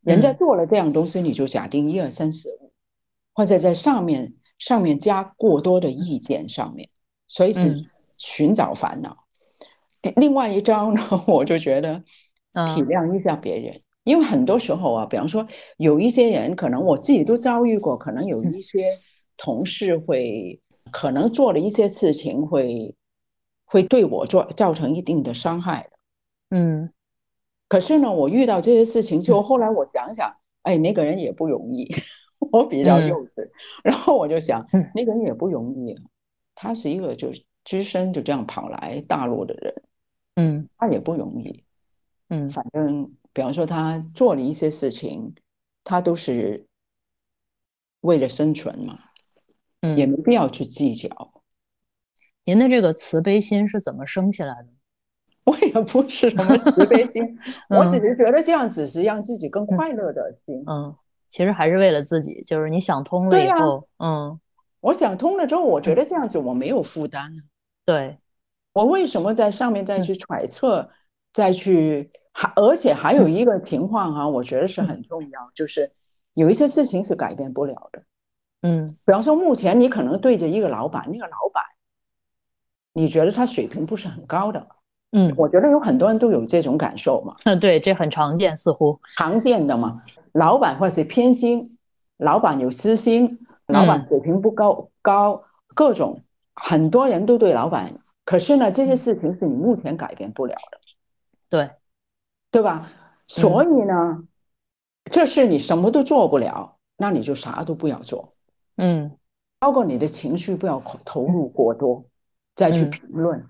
Speaker 1: 人家做了这样东西，你就假定一二三四五，或者在上面上面加过多的意见上面，所以是寻找烦恼。另外一招呢，我就觉得体谅一下别人，因为很多时候啊，比方说有一些人，可能我自己都遭遇过，可能有一些同事会可能做了一些事情会。会对我做造成一定的伤害的，
Speaker 2: 嗯，
Speaker 1: 可是呢，我遇到这些事情就后，后来我想想，哎，那个人也不容易，我比较幼稚，然后我就想，那个人也不容易，他是一个就只身就这样跑来大陆的人，
Speaker 2: 嗯，
Speaker 1: 他也不容易，
Speaker 2: 嗯，
Speaker 1: 反正比方说他做了一些事情，他都是为了生存嘛，
Speaker 2: 嗯，
Speaker 1: 也没必要去计较。
Speaker 2: 您的这个慈悲心是怎么生起来的？
Speaker 1: 我也不是什么慈悲心，我只是觉得这样子是让自己更快乐的心。
Speaker 2: 嗯，其实还是为了自己，就是你想通了以后，嗯，
Speaker 1: 我想通了之后，我觉得这样子我没有负担。
Speaker 2: 对，
Speaker 1: 我为什么在上面再去揣测，再去还而且还有一个情况哈，我觉得是很重要，就是有一些事情是改变不了的。
Speaker 2: 嗯，
Speaker 1: 比方说目前你可能对着一个老板，那个老板。你觉得他水平不是很高的，
Speaker 2: 嗯，
Speaker 1: 我觉得有很多人都有这种感受嘛。
Speaker 2: 嗯，对，这很常见，似乎
Speaker 1: 常见的嘛。老板或是偏心，老板有私心，老板水平不高高，各种很多人都对老板。可是呢，这些事情是你目前改变不了的，
Speaker 2: 对，
Speaker 1: 对吧？所以呢，这事你什么都做不了，那你就啥都不要做。
Speaker 2: 嗯，
Speaker 1: 包括你的情绪不要投入过多，再去评论，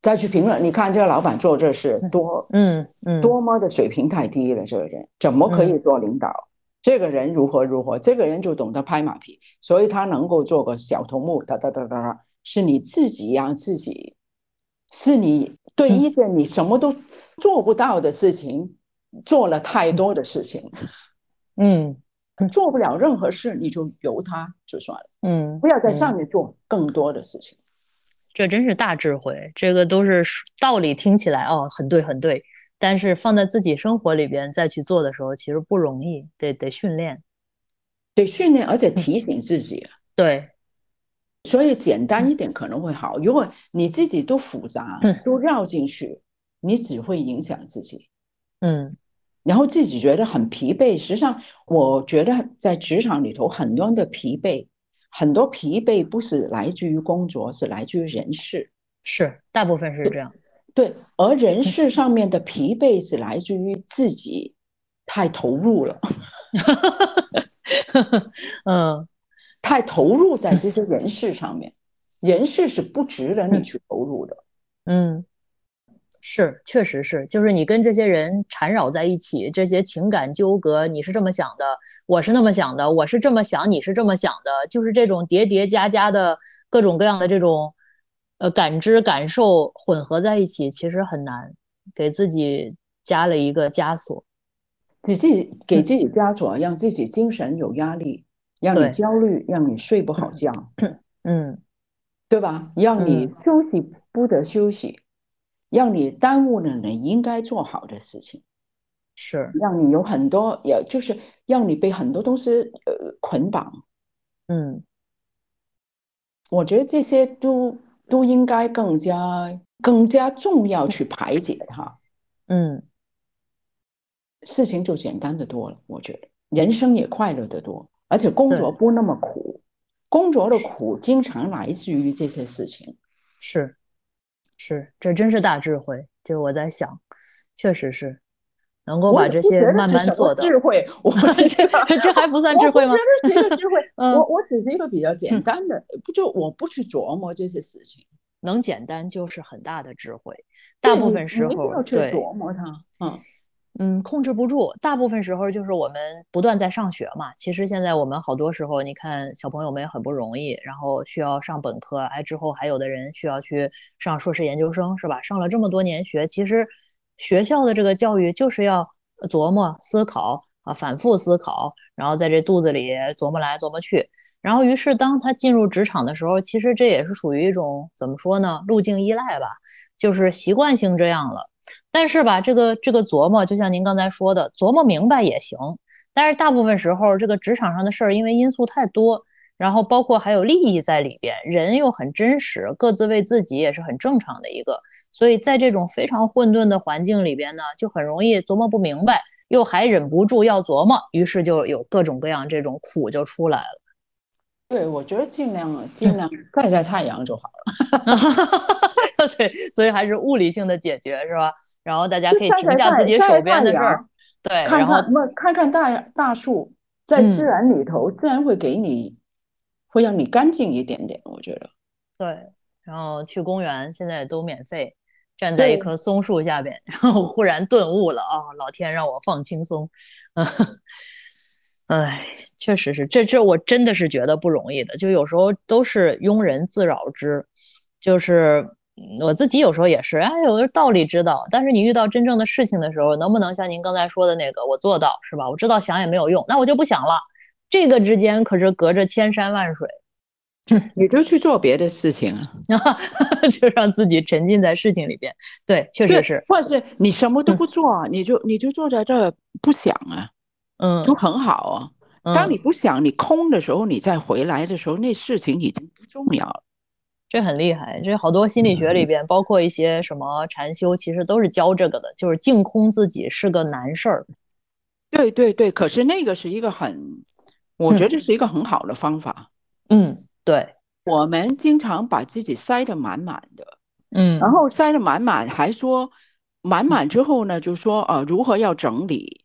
Speaker 1: 再去评论。你看这个老板做这事多，
Speaker 2: 嗯嗯，
Speaker 1: 多么的水平太低了，这个人怎么可以做领导？这个人如何如何？这个人就懂得拍马屁，所以他能够做个小头目，哒哒哒哒哒。是你自己让自己，是你对一件你什么都做不到的事情做了太多的事情，
Speaker 2: 嗯，
Speaker 1: 做不了任何事，你就由他就算了，
Speaker 2: 嗯，
Speaker 1: 不要在上面做更多的事情。
Speaker 2: 这真是大智慧，这个都是道理，听起来哦很对很对，但是放在自己生活里边再去做的时候，其实不容易，得得训练，
Speaker 1: 得训练，而且提醒自己，
Speaker 2: 对。
Speaker 1: 所以简单一点可能会好。如果你自己都复杂，都绕进去，你只会影响自己。
Speaker 2: 嗯，
Speaker 1: 然后自己觉得很疲惫。实际上，我觉得在职场里头，很多人的疲惫，很多疲惫不是来自于工作，是来自于人事。
Speaker 2: 是，大部分是这样。
Speaker 1: 对，而人事上面的疲惫是来自于自己太投入了。
Speaker 2: 嗯。
Speaker 1: 太投入在这些人事上面，人事是不值得你去投入的。
Speaker 2: 嗯，是，确实是，就是你跟这些人缠绕在一起，这些情感纠葛，你是这么想的，我是那么想的，我是这么想，你是这么想的，就是这种叠叠加加的各种各样的这种呃感知感受混合在一起，其实很难，给自己加了一个枷锁，
Speaker 1: 给自己给自己枷锁，让自己精神有压力。让你焦虑，让你睡不好觉，
Speaker 2: 嗯，
Speaker 1: 对吧？让你休息不得休息，让你耽误了你应该做好的事情，
Speaker 2: 是
Speaker 1: 让你有很多，也就是让你被很多东西呃捆绑。
Speaker 2: 嗯，
Speaker 1: 我觉得这些都都应该更加更加重要去排解它。
Speaker 2: 嗯，
Speaker 1: 事情就简单的多了，我觉得人生也快乐的多。而且工作不那么苦，工作的苦经常来自于这些事情。
Speaker 2: 是，是，这真是大智慧。就我在想，确实是能够把这些慢慢做到。
Speaker 1: 智慧，我
Speaker 2: 这 这还不算智慧吗？
Speaker 1: 我觉得是智慧。嗯我我只是一个比较简单的，不就我不去琢磨这些事情，
Speaker 2: 能简单就是很大的智慧。大部分时候
Speaker 1: 对琢磨它，嗯。
Speaker 2: 嗯，控制不住。大部分时候就是我们不断在上学嘛。其实现在我们好多时候，你看小朋友们也很不容易，然后需要上本科，哎，之后还有的人需要去上硕士研究生，是吧？上了这么多年学，其实学校的这个教育就是要琢磨、思考啊，反复思考，然后在这肚子里琢磨来琢磨去。然后于是当他进入职场的时候，其实这也是属于一种怎么说呢？路径依赖吧，就是习惯性这样了。但是吧，这个这个琢磨，就像您刚才说的，琢磨明白也行。但是大部分时候，这个职场上的事儿，因为因素太多，然后包括还有利益在里边，人又很真实，各自为自己也是很正常的一个。所以在这种非常混沌的环境里边呢，就很容易琢磨不明白，又还忍不住要琢磨，于是就有各种各样这种苦就出来了。
Speaker 1: 对，我觉得尽量尽量晒晒太阳就好了。
Speaker 2: 对，所以还是物理性的解决是吧？然后大家可以停下自己手边的事儿，对，
Speaker 1: 看看么看看大大树，在自然里头，自然会给你，会让你干净一点点。我觉得，
Speaker 2: 对。然后去公园，现在都免费，站在一棵松树下边，然后忽然顿悟了啊！老天让我放轻松，嗯。哎，确实是，这这我真的是觉得不容易的，就有时候都是庸人自扰之，就是我自己有时候也是，哎，有的道理知道，但是你遇到真正的事情的时候，能不能像您刚才说的那个，我做到是吧？我知道想也没有用，那我就不想了。这个之间可是隔着千山万水，
Speaker 1: 你就去做别的事情啊，
Speaker 2: 就让自己沉浸在事情里边。对，确实是，
Speaker 1: 或者是你什么都不做，你就你就坐在这不想啊。
Speaker 2: 嗯，
Speaker 1: 都很好啊。当你不想你空的时候，你再回来的时候，那事情已经不重要了。
Speaker 2: 这很厉害。这好多心理学里边，包括一些什么禅修，其实都是教这个的，就是净空自己是个难事儿。
Speaker 1: 对对对，可是那个是一个很，我觉得是一个很好的方法。
Speaker 2: 嗯，对，
Speaker 1: 我们经常把自己塞得满满的，
Speaker 2: 嗯，
Speaker 1: 然后塞得满满，还说满满之后呢，就说呃，如何要整理，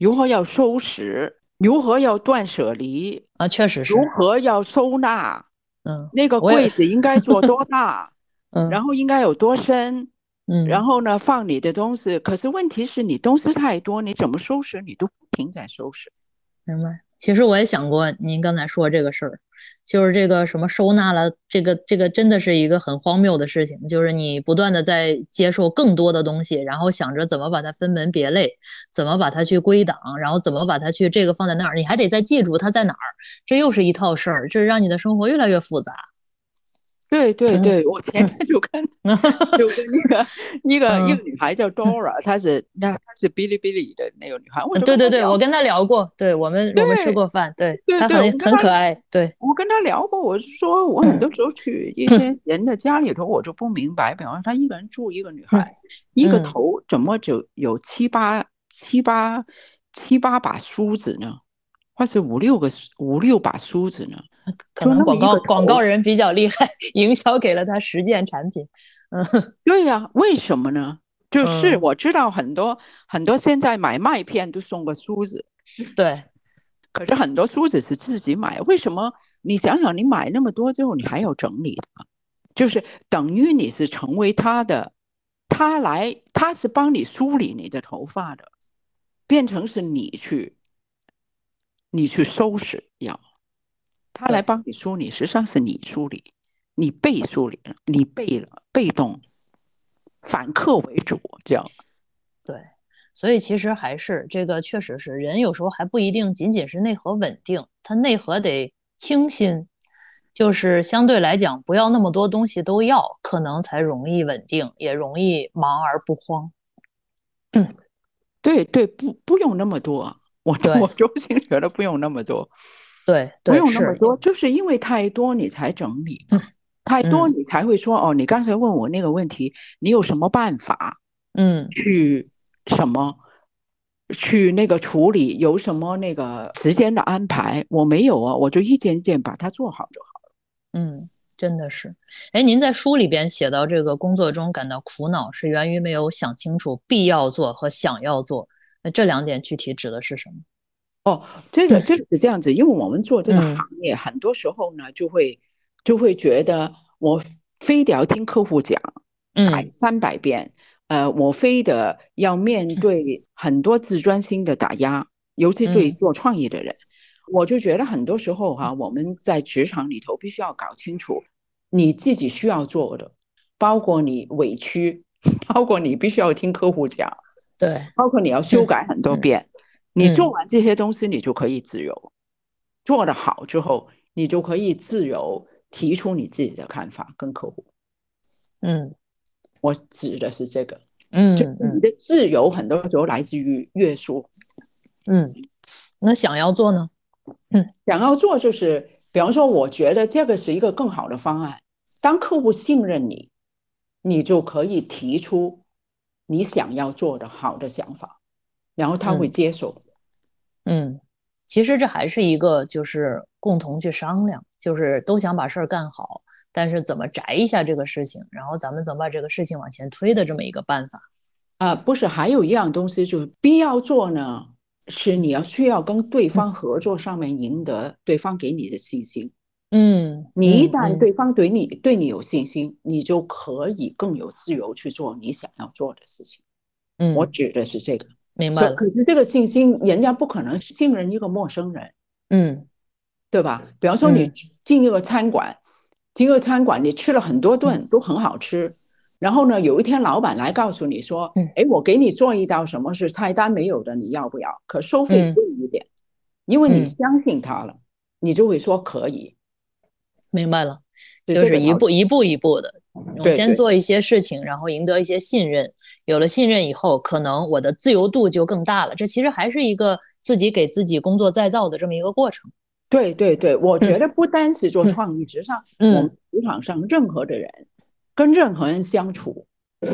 Speaker 1: 如何要收拾，如何要断舍离
Speaker 2: 啊，确实是，
Speaker 1: 如何要收纳，
Speaker 2: 嗯，
Speaker 1: 那个柜子应该做 多大，
Speaker 2: 嗯，
Speaker 1: 然后应该有多深。
Speaker 2: 嗯，
Speaker 1: 然后呢，放你的东西。可是问题是你东西太多，你怎么收拾？你都不停在收拾。
Speaker 2: 明白。其实我也想过您刚才说这个事儿，就是这个什么收纳了，这个这个真的是一个很荒谬的事情。就是你不断的在接受更多的东西，然后想着怎么把它分门别类，怎么把它去归档，然后怎么把它去这个放在那儿，你还得再记住它在哪儿。这又是一套事儿，这让你的生活越来越复杂。
Speaker 1: 对对对，我前天 就跟就跟那个那 个一个女孩叫 Dora，她是那她是哔哩哔哩的那个女孩。
Speaker 2: 对对对，我跟她聊过，对我们我们吃过饭，对她很很可爱。对
Speaker 1: 我跟她聊过，我是说我很多时候去一些人的家里头，我就不明白，比方说她一个人住一个女孩，一个头怎么就有七八七八七八把梳子呢？或是五六个五六把梳子呢？
Speaker 2: 可能广告广告人比较厉害，营销给了他十件产品。嗯，
Speaker 1: 对呀，为什么呢？就是我知道很多很多现在买麦片都送个梳子，
Speaker 2: 对。
Speaker 1: 可是很多梳子是自己买，为什么？你想想，你买那么多之后，你还要整理它，就是等于你是成为他的，他来，他是帮你梳理你的头发的，变成是你去，你去收拾要。他来帮你梳理，实际上是你梳理，你被梳理了，你被了，被动，反客为主，这样。
Speaker 2: 对，所以其实还是这个，确实是人有时候还不一定仅仅是内核稳定，他内核得清新，就是相对来讲不要那么多东西都要，可能才容易稳定，也容易忙而不慌。
Speaker 1: 嗯，对对，不不用那么多，我我周星觉得不用那么多。
Speaker 2: 对，
Speaker 1: 不用那么多，就是因为太多你才整理，太多你才会说哦。你刚才问我那个问题，你有什么办法？
Speaker 2: 嗯，
Speaker 1: 去什么？去那个处理？有什么那个时间的安排？我没有啊，我就一件一件把它做好就好了。
Speaker 2: 嗯，真的是。哎，您在书里边写到这个工作中感到苦恼，是源于没有想清楚必要做和想要做。那这两点具体指的是什么？
Speaker 1: 哦，这个这个是这样子，因为我们做这个行业，很多时候呢，就会就会觉得我非得要听客户讲，
Speaker 2: 嗯，
Speaker 1: 三百遍，呃，我非得要面对很多自尊心的打压，尤其对做创意的人，我就觉得很多时候哈，我们在职场里头必须要搞清楚你自己需要做的，包括你委屈，包括你必须要听客户讲，
Speaker 2: 对，
Speaker 1: 包括你要修改很多遍。你做完这些东西，你就可以自由。做得好之后，你就可以自由提出你自己的看法跟客户。
Speaker 2: 嗯，
Speaker 1: 我指的是这个。
Speaker 2: 嗯，
Speaker 1: 就你的自由很多时候来自于约束。
Speaker 2: 嗯，那想要做呢？嗯，
Speaker 1: 想要做就是，比方说，我觉得这个是一个更好的方案。当客户信任你，你就可以提出你想要做的好的想法。然后他会接受，
Speaker 2: 嗯，其实这还是一个就是共同去商量，就是都想把事儿干好，但是怎么摘一下这个事情，然后咱们怎么把这个事情往前推的这么一个办法
Speaker 1: 啊？不是，还有一样东西就是必要做呢，是你要需要跟对方合作上面赢得对方给你的信心。
Speaker 2: 嗯，
Speaker 1: 你一旦对方对你对你有信心，你就可以更有自由去做你想要做的事情。
Speaker 2: 嗯，
Speaker 1: 我指的是这个。
Speaker 2: 明白了，
Speaker 1: 可是这个信心，人家不可能信任一个陌生人，
Speaker 2: 嗯，
Speaker 1: 对吧？比方说你进一个餐馆，进一个餐馆，你吃了很多顿都很好吃，然后呢，有一天老板来告诉你说，哎，我给你做一道什么是菜单没有的，你要不要？可收费贵一点，因为你相信他了，你就会说可以。
Speaker 2: 明白了，就是一步一步一步的。我先做一些事情，然后赢得一些信任。有了信任以后，可能我的自由度就更大了。这其实还是一个自己给自己工作再造的这么一个过程。
Speaker 1: 对对对，我觉得不单是做创意，职场，我们职场上任何的人，跟任何人相处，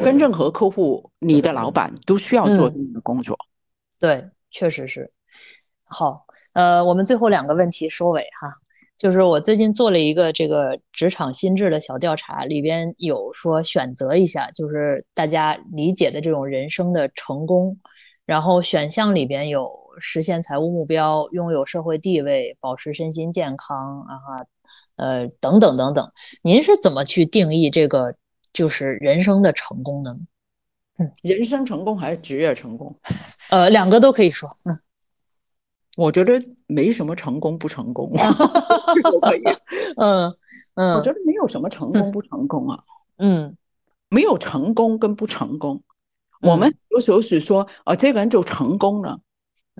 Speaker 1: 跟任何客户，你的老板都需要做这样的工作。
Speaker 2: 对，确实是。好，呃，我们最后两个问题收尾哈。就是我最近做了一个这个职场心智的小调查，里边有说选择一下，就是大家理解的这种人生的成功，然后选项里边有实现财务目标、拥有社会地位、保持身心健康啊哈，呃等等等等。您是怎么去定义这个就是人生的成功的呢？
Speaker 1: 嗯，人生成功还是职业成功？
Speaker 2: 呃，两个都可以说。嗯。
Speaker 1: 我觉得没什么成功不成功，可以。
Speaker 2: 嗯 嗯，
Speaker 1: 我觉得没有什么成功不成功啊。
Speaker 2: 嗯，
Speaker 1: 没有成功跟不成功。我们有时候是说，哦，这个人就成功了。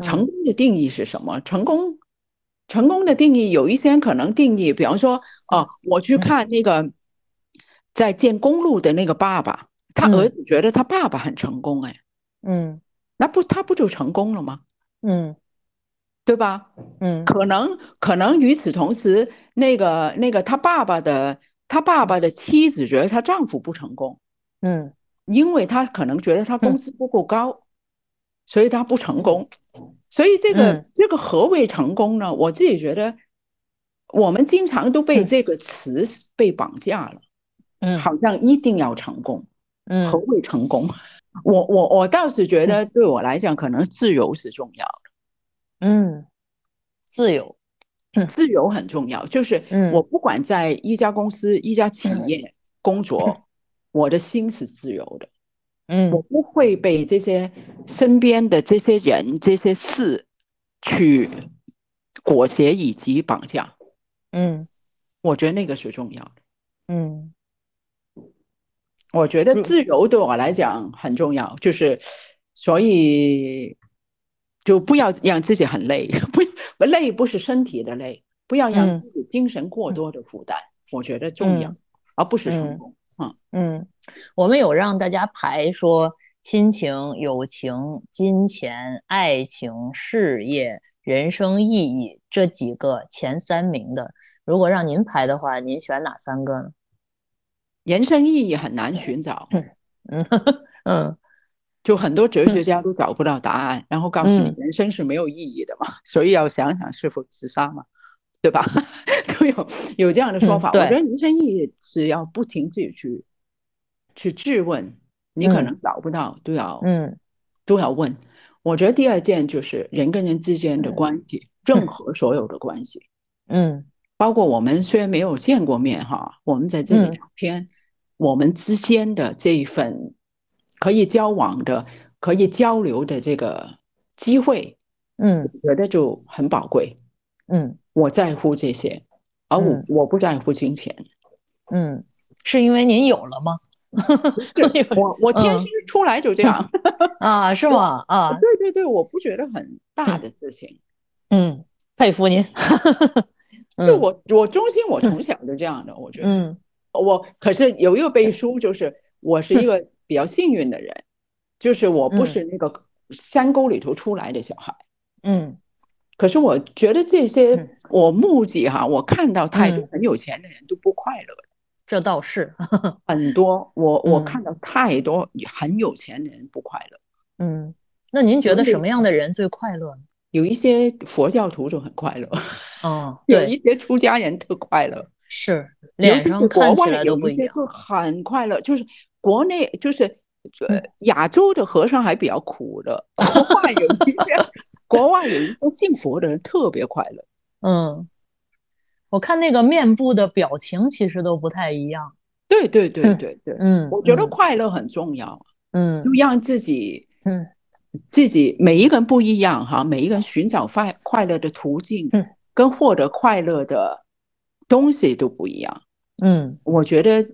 Speaker 1: 成功的定义是什么？成功，成功的定义有一些人可能定义，比方说，哦，我去看那个在建公路的那个爸爸，他儿子觉得他爸爸很成功，哎，
Speaker 2: 嗯，
Speaker 1: 那不他不就成功了吗？
Speaker 2: 嗯。
Speaker 1: 对吧？
Speaker 2: 嗯，
Speaker 1: 可能可能与此同时，那个那个他爸爸的他爸爸的妻子觉得她丈夫不成功，
Speaker 2: 嗯，
Speaker 1: 因为他可能觉得他工资不够高，所以他不成功。所以这个这个何为成功呢？我自己觉得，我们经常都被这个词被绑架了，
Speaker 2: 嗯，
Speaker 1: 好像一定要成功，
Speaker 2: 嗯，
Speaker 1: 何为成功？我我我倒是觉得，对我来讲，可能自由是重要的。
Speaker 2: 嗯，自由，
Speaker 1: 自由很重要。就是我不管在一家公司、一家企业工作，我的心是自由的。
Speaker 2: 嗯，
Speaker 1: 我不会被这些身边的这些人、这些事去裹挟以及绑架。
Speaker 2: 嗯，
Speaker 1: 我觉得那个是重要的。
Speaker 2: 嗯，
Speaker 1: 我觉得自由对我来讲很重要。就是所以。就不要让自己很累，不累不是身体的累，不要让自己精神过多的负担，我觉得重要，而不是成功。
Speaker 2: 嗯嗯，我们有让大家排说亲情、友情、金钱、爱情、事业、人生意义这几个前三名的，如果让您排的话，您选哪三个呢？
Speaker 1: 人生意义很难寻找。
Speaker 2: 嗯 嗯。
Speaker 1: 就很多哲学家都找不到答案，然后告诉你人生是没有意义的嘛，所以要想想是否自杀嘛，对吧？都有有这样的说法。我觉得人生意义是要不停自己去去质问，你可能找不到，都要
Speaker 2: 嗯
Speaker 1: 都要问。我觉得第二件就是人跟人之间的关系，任何所有的关系，
Speaker 2: 嗯，
Speaker 1: 包括我们虽然没有见过面哈，我们在这里聊天，我们之间的这一份。可以交往的、可以交流的这个机会，
Speaker 2: 嗯，
Speaker 1: 我觉得就很宝贵。
Speaker 2: 嗯，
Speaker 1: 我在乎这些，而我我不在乎金钱。
Speaker 2: 嗯，是因为您有了吗？
Speaker 1: 我我天生出来就这样
Speaker 2: 啊？是吗？啊，
Speaker 1: 对对对，我不觉得很大的事情。
Speaker 2: 嗯，佩服您。
Speaker 1: 就我我中心，我从小就这样的。我觉得，
Speaker 2: 嗯，
Speaker 1: 我可是有一个背书，就是我是一个。比较幸运的人，就是我不是那个山沟里头出来的小孩，
Speaker 2: 嗯，
Speaker 1: 可是我觉得这些我目击哈，我看到太多很有钱的人都不快乐，
Speaker 2: 这倒是。
Speaker 1: 很多，我我看到太多很有钱的人不快乐，
Speaker 2: 嗯，那您觉得什么样的人最快乐呢？
Speaker 1: 有一些佛教徒就很快乐，
Speaker 2: 哦，
Speaker 1: 有一些出家人特快乐，
Speaker 2: 是脸上看起来都不一样，
Speaker 1: 很快乐，就是。国内就是呃亚洲的和尚还比较苦的，国外有一些 国外有一些信佛的人特别快乐。
Speaker 2: 嗯，我看那个面部的表情其实都不太一样。
Speaker 1: 对对对对对，
Speaker 2: 嗯，
Speaker 1: 我觉得快乐很重要。
Speaker 2: 嗯，
Speaker 1: 就让自己
Speaker 2: 嗯
Speaker 1: 自己每一个人不一样哈，每一个人寻找快快乐的途径，
Speaker 2: 嗯，
Speaker 1: 跟获得快乐的东西都不一样。
Speaker 2: 嗯，
Speaker 1: 我觉得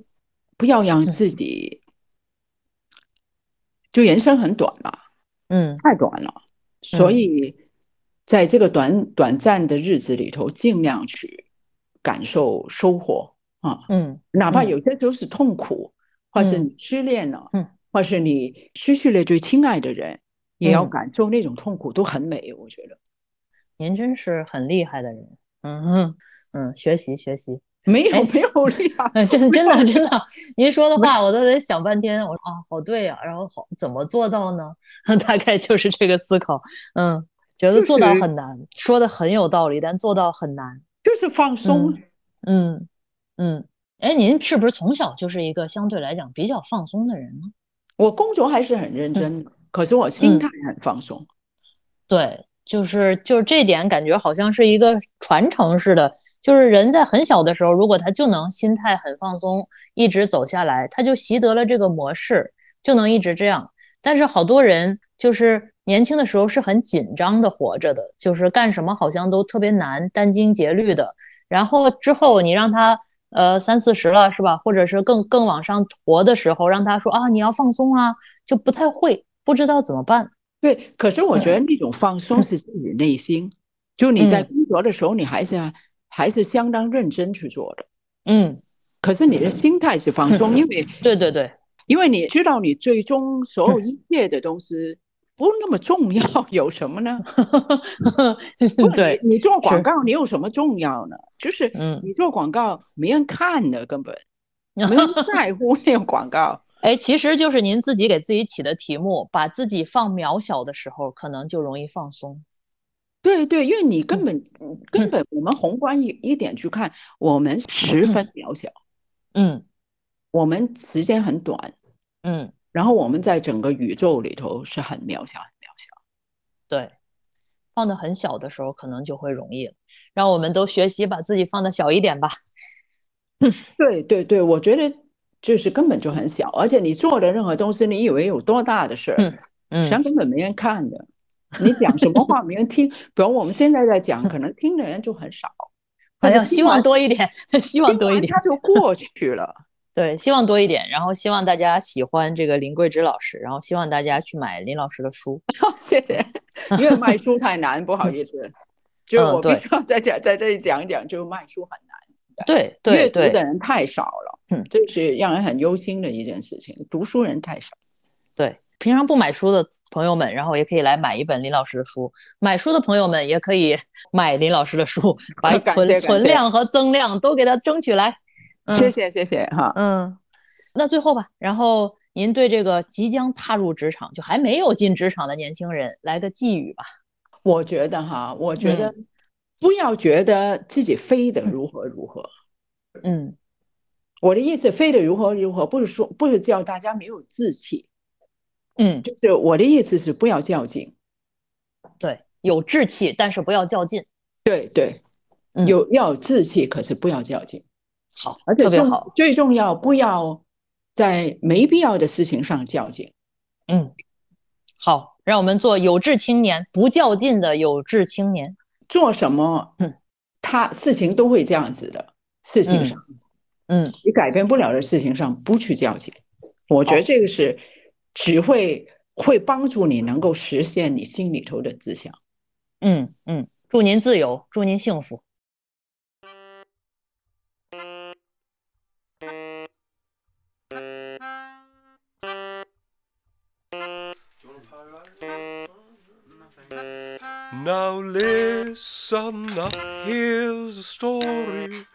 Speaker 1: 不要让自己。就人生很短嘛，
Speaker 2: 嗯，
Speaker 1: 太短了，所以在这个短短暂的日子里头，尽量去感受收获啊，
Speaker 2: 嗯，
Speaker 1: 哪怕有些时候是痛苦，或是你失恋了，嗯，或是你失去了最亲爱的人，也要感受那种痛苦，都很美。我觉得，
Speaker 2: 您真是很厉害的人。嗯嗯，学习学习，
Speaker 1: 没有没有力啊，
Speaker 2: 真真的真的，您说的话我都得想半天。我说啊，好对呀，然后好怎么做到呢？大概就是这个思考。嗯，觉得做到很难，说的很有道理，但做到很难，
Speaker 1: 就是放松。
Speaker 2: 嗯嗯，哎，您是不是从小就是一个相对来讲比较放松的人呢？
Speaker 1: 我工作还是很认真的，可是我心态很放松。
Speaker 2: 对。就是就是这点感觉好像是一个传承似的，就是人在很小的时候，如果他就能心态很放松，一直走下来，他就习得了这个模式，就能一直这样。但是好多人就是年轻的时候是很紧张的活着的，就是干什么好像都特别难，殚精竭虑的。然后之后你让他呃三四十了是吧，或者是更更往上活的时候，让他说啊你要放松啊，就不太会，不知道怎么办。
Speaker 1: 对，可是我觉得那种放松是自己内心，就你在工作的时候，你还是还是相当认真去做的。
Speaker 2: 嗯，
Speaker 1: 可是你的心态是放松，因为
Speaker 2: 对对对，
Speaker 1: 因为你知道你最终所有一切的东西不那么重要，有什么呢？
Speaker 2: 对，
Speaker 1: 你做广告，你有什么重要呢？就是你做广告没人看的，根本 没人在乎那个广告。
Speaker 2: 哎，其实就是您自己给自己起的题目，把自己放渺小的时候，可能就容易放松。
Speaker 1: 对对，因为你根本根本，我们宏观一一点去看，我们十分渺小。
Speaker 2: 嗯，
Speaker 1: 我们时间很短。
Speaker 2: 嗯，
Speaker 1: 然后我们在整个宇宙里头是很渺小，很渺小。
Speaker 2: 对，放的很小的时候，可能就会容易了。让我们都学习把自己放的小一点吧。
Speaker 1: 对对对，我觉得。就是根本就很小，而且你做的任何东西，你以为有多大的事儿，实际上根本没人看的。你讲什么话没人听，比如我们现在在讲，可能听的人就很少。
Speaker 2: 好像希望多一点，希望多一点，
Speaker 1: 他 就过去了。
Speaker 2: 对，希望多一点，然后希望大家喜欢这个林桂芝老师，然后希望大家去买林老师的书。
Speaker 1: 谢谢，因为卖书太难，不好意思，就我必须要在这在这里讲一讲，就是卖书很难。
Speaker 2: 对对
Speaker 1: 阅读的人太少了，嗯，这是让人很忧心的一件事情。读书人太少，
Speaker 2: 对，平常不买书的朋友们，然后也可以来买一本林老师的书。买书的朋友们也可以 买林老师的书，把 存存量和增量都给他争取来。
Speaker 1: 谢谢谢谢哈，
Speaker 2: 嗯，那最后吧，然后您对这个即将踏入职场就还没有进职场的年轻人来个寄语吧？
Speaker 1: 我觉得哈，我觉得。不要觉得自己飞得如何如何，
Speaker 2: 嗯，
Speaker 1: 我的意思飞得如何如何，不是说不是叫大家没有志气，
Speaker 2: 嗯，
Speaker 1: 就是我的意思是不要较劲，
Speaker 2: 对，有志气，但是不要较劲，
Speaker 1: 对对，有要有志气，可是不要较劲，
Speaker 2: 好，
Speaker 1: 特
Speaker 2: 别好，
Speaker 1: 最重要不要在没必要的事情上较劲，
Speaker 2: 嗯，好，让我们做有志青年，不较劲的有志青年。
Speaker 1: 做什么，他事情都会这样子的。事情上，
Speaker 2: 嗯，
Speaker 1: 你改变不了的事情上不去较劲，我觉得这个是只会会帮助你能够实现你心里头的志向。
Speaker 2: 嗯嗯，祝您自由，祝您幸福。Now listen up, here's a story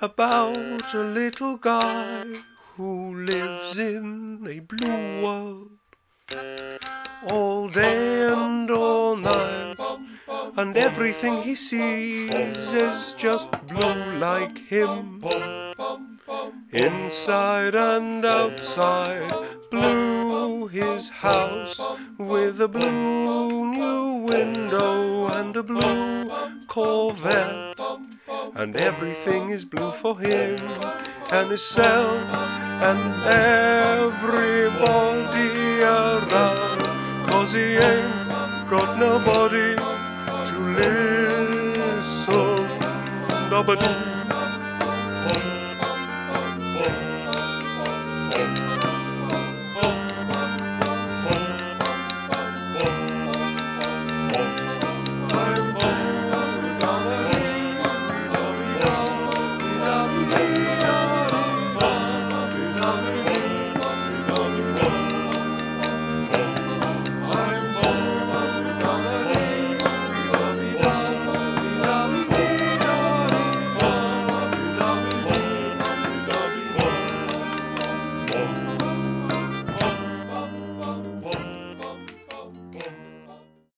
Speaker 2: about a little guy who lives in a blue world all day and all night, and everything he sees is just blue like him. Inside and outside, blue his house with a blue new window and a blue Corvette. And everything is blue for him and himself and everybody around. Cause he ain't got nobody to listen. Nobody.